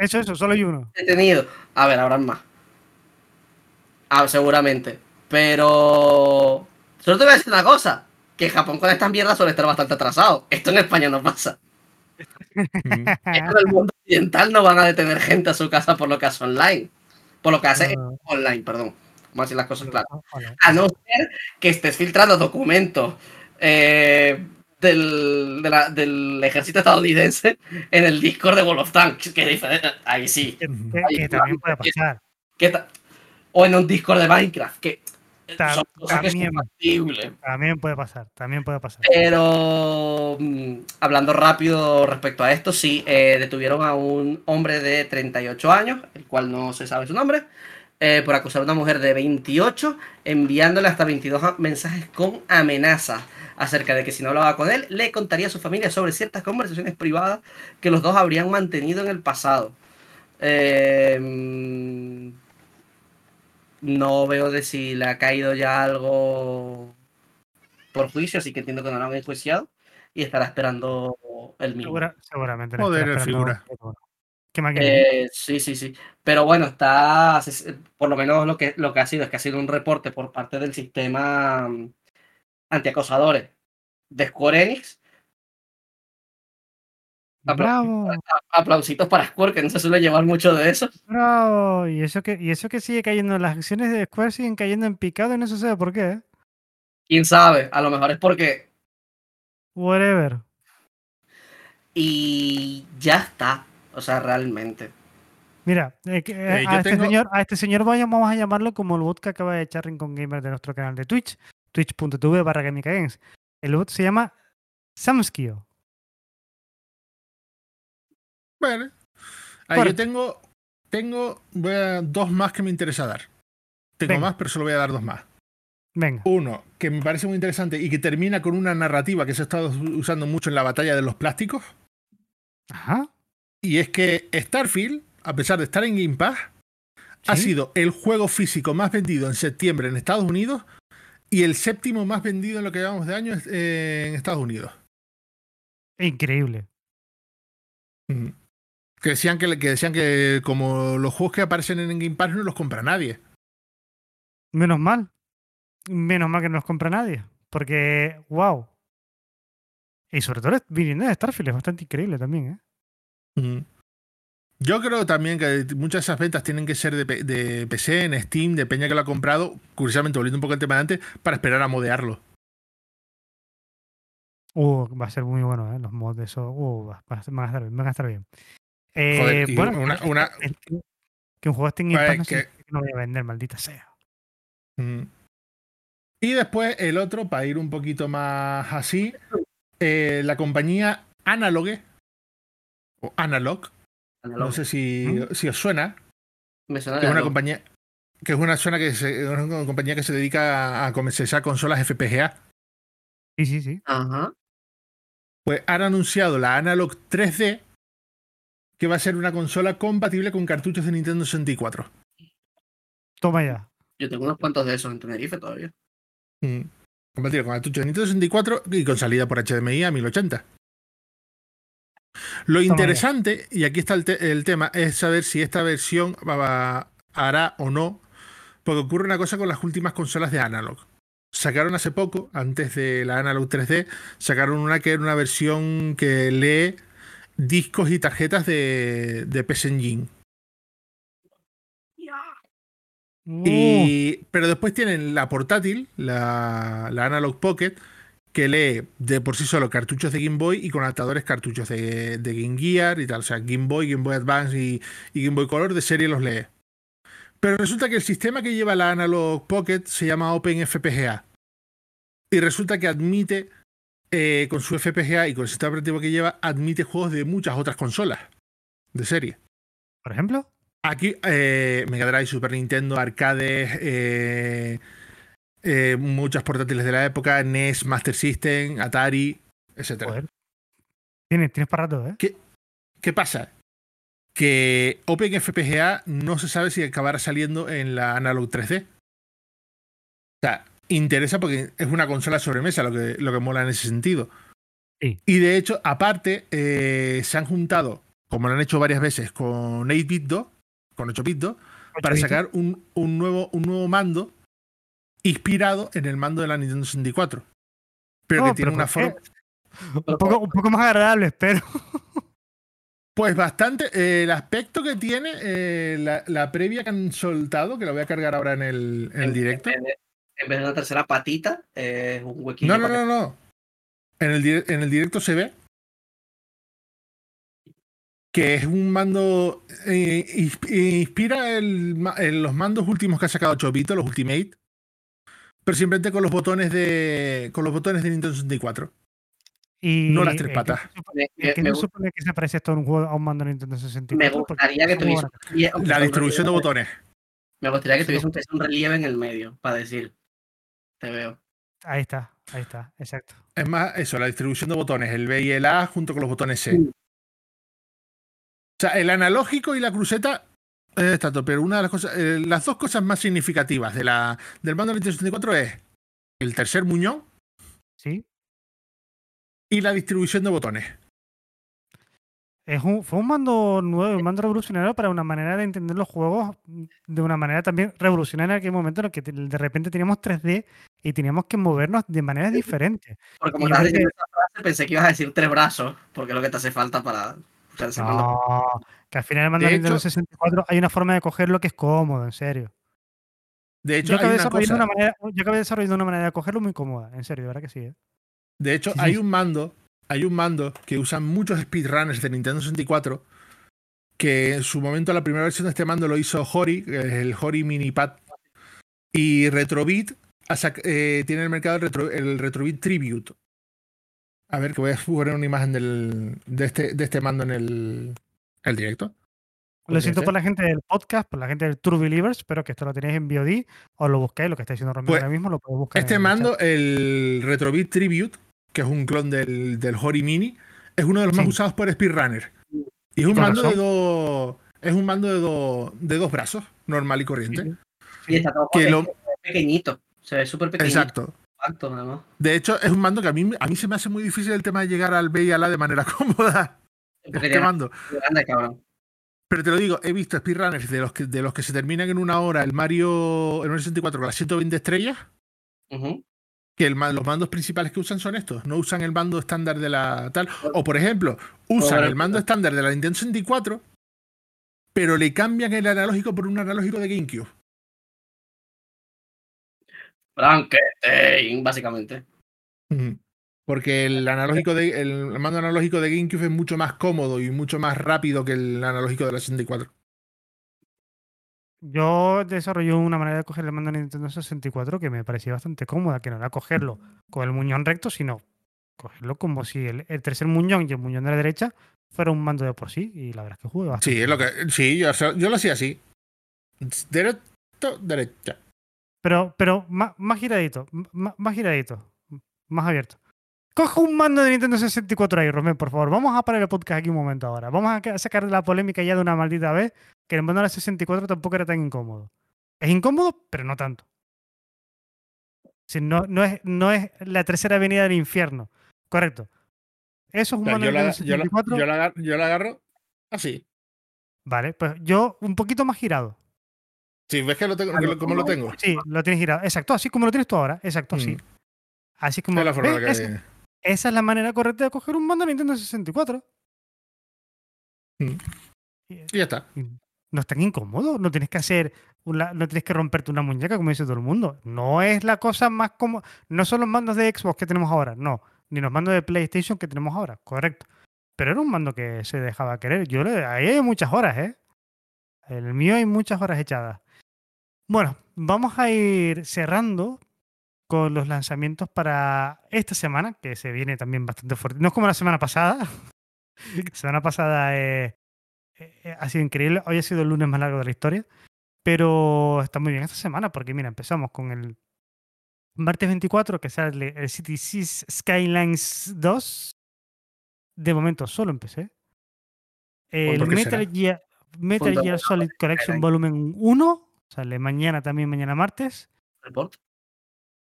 Eso, eso, solo hay uno. Detenido. A ver, habrán más. Ah, seguramente. Pero. Solo te voy a decir una cosa. Que Japón con estas mierdas suele estar bastante atrasado. Esto en España no pasa. en el mundo occidental no van a detener gente a su casa por lo que hace online. Por lo que hace ah. online, perdón. Vamos a decir las cosas claras. A no ser que estés filtrando documentos eh, del, del, ejército estadounidense en el Discord de World of Tanks. Que ahí sí. Que, también puede pasar. o en un Discord de Minecraft. Que también, puede pasar, también puede pasar. Pero mm, hablando rápido respecto a esto, sí, eh, detuvieron a un hombre de 38 años, el cual no se sabe su nombre, eh, por acusar a una mujer de 28, enviándole hasta 22 mensajes con amenazas acerca de que si no hablaba con él, le contaría a su familia sobre ciertas conversaciones privadas que los dos habrían mantenido en el pasado. Eh, mm, no veo de si le ha caído ya algo por juicio, así que entiendo que no lo han enjuiciado y estará esperando el mismo. seguramente. Joder, figura. Eh, sí, sí, sí. Pero bueno, está, por lo menos lo que, lo que ha sido es que ha sido un reporte por parte del sistema mm, antiacosadores de Square Enix Bravo. Aplausitos para Square, que no se suele llevar mucho de eso. Bravo. Y eso que, y eso que sigue cayendo, las acciones de Square siguen cayendo en picado y no se sabe por qué. ¿eh? Quién sabe, a lo mejor es porque. Whatever. Y ya está. O sea, realmente. Mira, eh, eh, a, este señor, a este señor vamos a llamarlo como el bot que acaba de echar Rincon Gamer de nuestro canal de Twitch, twitch.tv barra Games. El bot se llama Samskio. Bueno. Ahí yo tengo, tengo dos más que me interesa dar. Tengo más, pero solo voy a dar dos más. Venga. Uno, que me parece muy interesante y que termina con una narrativa que se ha estado usando mucho en la batalla de los plásticos. Ajá. Y es que Starfield, a pesar de estar en Game Pass, ha sido el juego físico más vendido en septiembre en Estados Unidos y el séptimo más vendido en lo que llevamos de año eh, en Estados Unidos. Increíble. Que decían que, que, decían que como los juegos que aparecen en Game Pass no los compra nadie. Menos mal. Menos mal que no los compra nadie. Porque, wow. Y sobre todo viniendo de Starfield es bastante increíble también, ¿eh? Yo creo también que muchas de esas ventas tienen que ser de, PC, en Steam, de Peña que lo ha comprado, curiosamente, volviendo un poco al tema de antes, para esperar a modearlo. Uh, va a ser muy bueno, ¿eh? Los mods de eso. Uh, van a estar bien. Van a estar bien. Eh, bueno, una, Que, un juego esté en pues que... no voy a vender, maldita sea. Y después el otro, para ir un poquito más así, eh, la compañía Analogue, o Analog, no sé si, si os suena. Me suena que es una compañía que es una, zona que se, una compañía que se dedica a comercializar consolas FPGA. Sí, sí, sí. Ajá. Pues han anunciado la Analog 3D, que va a ser una consola compatible con cartuchos de Nintendo 64. Toma ya. Yo tengo unos cuantos de esos en Tenerife todavía. Mm. Compatible con cartuchos de Nintendo 64 y con salida por HDMI a 1080. Lo interesante, y aquí está el, tema, es saber si esta versión hará o no, porque ocurre una cosa con las últimas consolas de Analog. Sacaron hace poco, antes de la Analog 3D, sacaron una que era una versión que lee discos y tarjetas de, de PS Engine. Y, pero después tienen la portátil, la, la Analog Pocket, que lee de por sí solo cartuchos de Game Boy y con adaptadores cartuchos de, Game Gear y tal. O sea, Game Boy, Game Boy Advance y, Game Boy Color de serie los lee. Pero resulta que el sistema que lleva la Analog Pocket se llama OpenFPGA. Y resulta que admite, eh, con su FPGA y con el sistema operativo que lleva, admite juegos de muchas otras consolas de serie. ¿Por ejemplo? Aquí, eh, Mega Drive, Super Nintendo, arcades, eh, eh, muchas portátiles de la época, NES, Master System, Atari, etc. Tienes, tienes para rato, ¿eh? ¿Qué, ¿Qué pasa? Que OpenFPGA no se sabe si acabará saliendo en la Analog 3D. O sea, interesa porque es una consola sobremesa lo que, lo que mola en ese sentido. Y de hecho, aparte, eh, se han juntado, como lo han hecho varias veces, con 8-bit 2, con 8-bit 2, para sacar un, un, nuevo, un nuevo mando inspirado en el mando de la Nintendo 64. Pero que tiene una forma. Un poco, un poco, más agradable, espero. Pues bastante. Eh, el aspecto que tiene, eh, la, previa que han soltado, que lo voy a cargar ahora en el, en el directo. En, vez de una tercera patita, es un huequillo. No, no, no, no. En el, en el directo se ve que es un mando. Eh, inspira el, los mandos últimos que ha sacado Chobito, los Ultimate pero simplemente con los botones de con los botones de Nintendo 64. Y no las tres patas. ¿Qué no supone que se parece esto a un juego a un mando de Nintendo 64? Me gustaría que tuviese la distribución de botones. Me gustaría que tuviese un, relieve en el medio para decir te veo. Ahí está, ahí está, exacto. Es más, eso, la distribución de botones, el B y el A junto con los botones C. O sea, el analógico y la cruceta Exacto, pero una de las cosas, eh, las dos cosas más significativas de la, del mando 64 es el tercer muñón. Sí. Y la distribución de botones. Es un, fue un mando nuevo, un mando revolucionario para una manera de entender los juegos de una manera también revolucionaria en aquel momento en el que de repente teníamos 3D y teníamos que movernos de maneras diferentes. Porque como estás diciendo esta frase, pensé que ibas a decir tres brazos, porque es lo que te hace falta para no, que al final el mando de Nintendo 64 hay una forma de cogerlo que es cómodo, en serio. De hecho, yo acabé, desarrollando, una manera, yo acabé desarrollando una manera de cogerlo muy cómoda, en serio, de verdad que sí. ¿eh? De hecho, hay un mando, hay un mando que usan muchos speedrunners de Nintendo 64 que en su momento la primera versión de este mando lo hizo Hori, el Hori Mini Pad. Y Retrobit eh, tiene en el mercado el, Retro, el Retrobit Tribute, a ver, que voy a poner una imagen del, de, este, de este mando en el, el directo. Lo siento por la gente del podcast, por la gente del True Believers, espero que esto lo tenéis en VOD o lo busquéis, lo que está diciendo Romero pues, ahora mismo, lo podéis buscar. Este mando, el Retrobit Tribute, que es un clon del, del Hori Mini, es uno de los más usados por Speedrunner. Y es un mando de dos. Es un mando de, de dos brazos, normal y corriente. Y está todo que pequeñito. Se ve súper pequeñito. Exacto. De hecho, es un mando que a mí, a mí se me hace muy difícil el tema de llegar al B y al A de manera cómoda. Este mando. Pero te lo digo, he visto speedrunners de los que, de los que se terminan en una hora el Mario en 64 con las 120 estrellas. Que los mandos principales que usan son estos. No usan el mando estándar de la tal. O por ejemplo, usan el mando estándar de la Nintendo 64, pero le cambian el analógico por un analógico de GameCube. Frankenstein, básicamente. Porque el analógico de, el mando analógico de GameCube es mucho más cómodo y mucho más rápido que el analógico de la 64. Yo desarrollé una manera de coger el mando de Nintendo 64 que me parecía bastante cómoda, que no era cogerlo con el muñón recto, sino cogerlo como si el, tercer muñón y el muñón de la derecha fuera un mando de por sí. Y la verdad es que jugué bastante. Sí, es lo que, sí yo, yo lo hacía así. Derecho, derecha. Pero, pero más, más giradito, más, más giradito, más abierto. Coja un mando de Nintendo 64 ahí, Romén, por favor. Vamos a parar el podcast aquí un momento ahora. Vamos a sacar la polémica ya de una maldita vez, que el mando de la 64 tampoco era tan incómodo. Es incómodo, pero no tanto. Si no, no, es, no es la tercera avenida del infierno. Correcto. Eso es un mando de Nintendo 64. Yo la, yo la agarro así. Vale, pues yo un poquito más girado. Sí, ves que lo tengo, como lo tengo. Sí, lo tienes girado. Exacto, así como lo tienes tú ahora. Exacto, así. Mm. Así como. la forma que... Esa es la manera correcta de coger un mando de Nintendo 64. Mm. Y ya está. No es tan incómodo. No tienes que hacer. no tienes que romperte una muñeca, como dice todo el mundo. No es la cosa más como. No son los mandos de Xbox que tenemos ahora. No. Ni los mandos de PlayStation que tenemos ahora. Correcto. Pero era un mando que se dejaba querer. Yo ahí hay muchas horas, ¿eh? El mío hay muchas horas echadas. Bueno, vamos a ir cerrando con los lanzamientos para esta semana, que se viene también bastante fuerte. No es como la semana pasada. la semana pasada eh, eh, ha sido increíble. Hoy ha sido el lunes más largo de la historia. Pero está muy bien esta semana porque, mira, empezamos con el martes 24, que sale el City Skylines 2. De momento solo empecé. El Metal Gear, Metal Gear Solid Collection Volumen 1 sale mañana también, mañana martes. Report.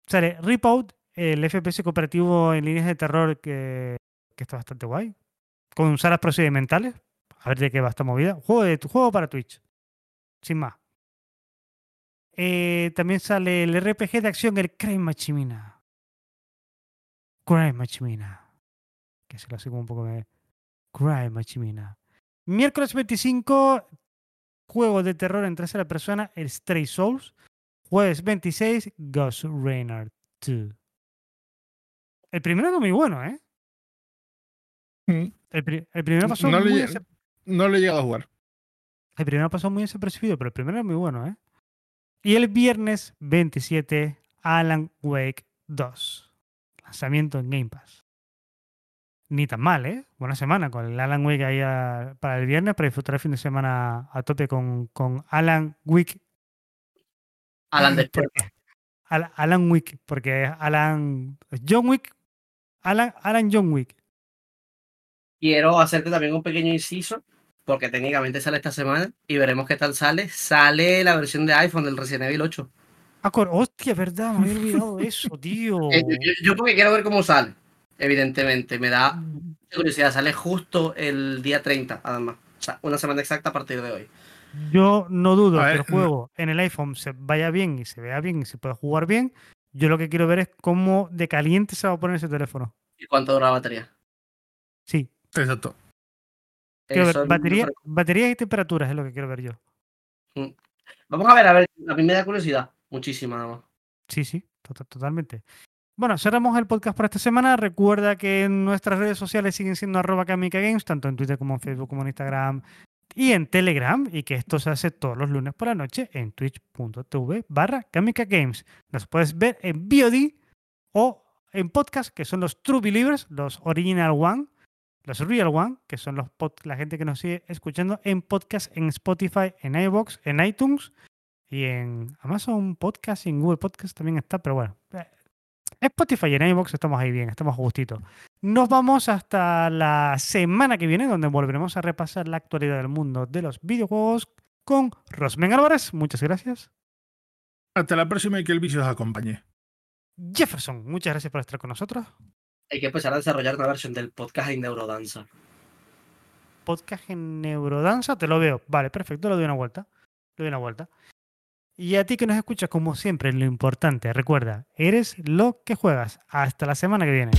Sale Ripout, el FPS cooperativo en líneas de terror que, está bastante guay. Con salas procedimentales. A ver de qué va esta movida. Juego, de, juego para Twitch. Sin más. Eh, también sale el RPG de acción, el Crime Machimina. Crime Machimina. Que se lo hace como un poco de. Crime Machimina. Miércoles 25, juego de terror en tercera persona, el Stray Souls. Jueves 26, Ghost Reynard 2. El primero era muy bueno, ¿eh? Mm. El, primero pasó no muy le, No le he llegado a jugar. El primero pasó muy desapercibido, pero el primero era muy bueno, ¿eh? Y el viernes 27, Alan Wake 2. Lanzamiento en Game Pass. Ni tan mal, ¿eh? Buena semana con el Alan Wake ahí para el viernes, para disfrutar el fin de semana a tope con, con Alan Wake Alan Alan Wick, porque Alan. John Wick. Alan, Alan John Wick. Quiero hacerte también un pequeño inciso, porque técnicamente sale esta semana y veremos qué tal sale. Sale la versión de iPhone del Resident Evil 8. Ah, hostia, verdad, me había olvidado eso, tío. Eh, yo, porque quiero ver cómo sale, evidentemente. Me da mm. curiosidad, sale justo el día 30, además. O sea, una semana exacta a partir de hoy. Yo no dudo que el juego en el iPhone se vaya bien y se vea bien y se pueda jugar bien. Yo lo que quiero ver es cómo de caliente se va a poner ese teléfono. ¿Y cuánto dura la batería? Sí. Exacto. batería, batería y temperaturas es lo que quiero ver yo. Mm. Vamos a ver, a ver, a mí me da curiosidad. Muchísima, nada más. Sí, sí, totalmente. Bueno, cerramos el podcast por esta semana. Recuerda que nuestras redes sociales siguen siendo arroba Games, tanto en Twitter como en Facebook como en Instagram, y en Telegram y que esto se hace todos los lunes por la noche en twitch.tv barra Kamika Games. Nos puedes ver en VOD o en podcast, que son los True Believers, los Original One, los Real One, que son los la gente que nos sigue escuchando en podcast, en Spotify, en iVoox, en iTunes y en Amazon Podcast y en Google Podcast también está, pero bueno, eh, Spotify y en iVoox estamos ahí bien, estamos justitos. Nos vamos hasta la semana que viene, donde volveremos a repasar la actualidad del mundo de los videojuegos con Rosmen Álvarez. Muchas gracias. Hasta la próxima y que el vicio os acompañe. Jefferson, muchas gracias por estar con nosotros. Hay que empezar a desarrollar una versión del podcast en Neurodanza. Podcast en Neurodanza, te lo veo. Vale, perfecto, lo doy una vuelta. Le doy una vuelta. Y a ti que nos escuchas, como siempre, lo importante, recuerda, eres lo que juegas. Hasta la semana que viene.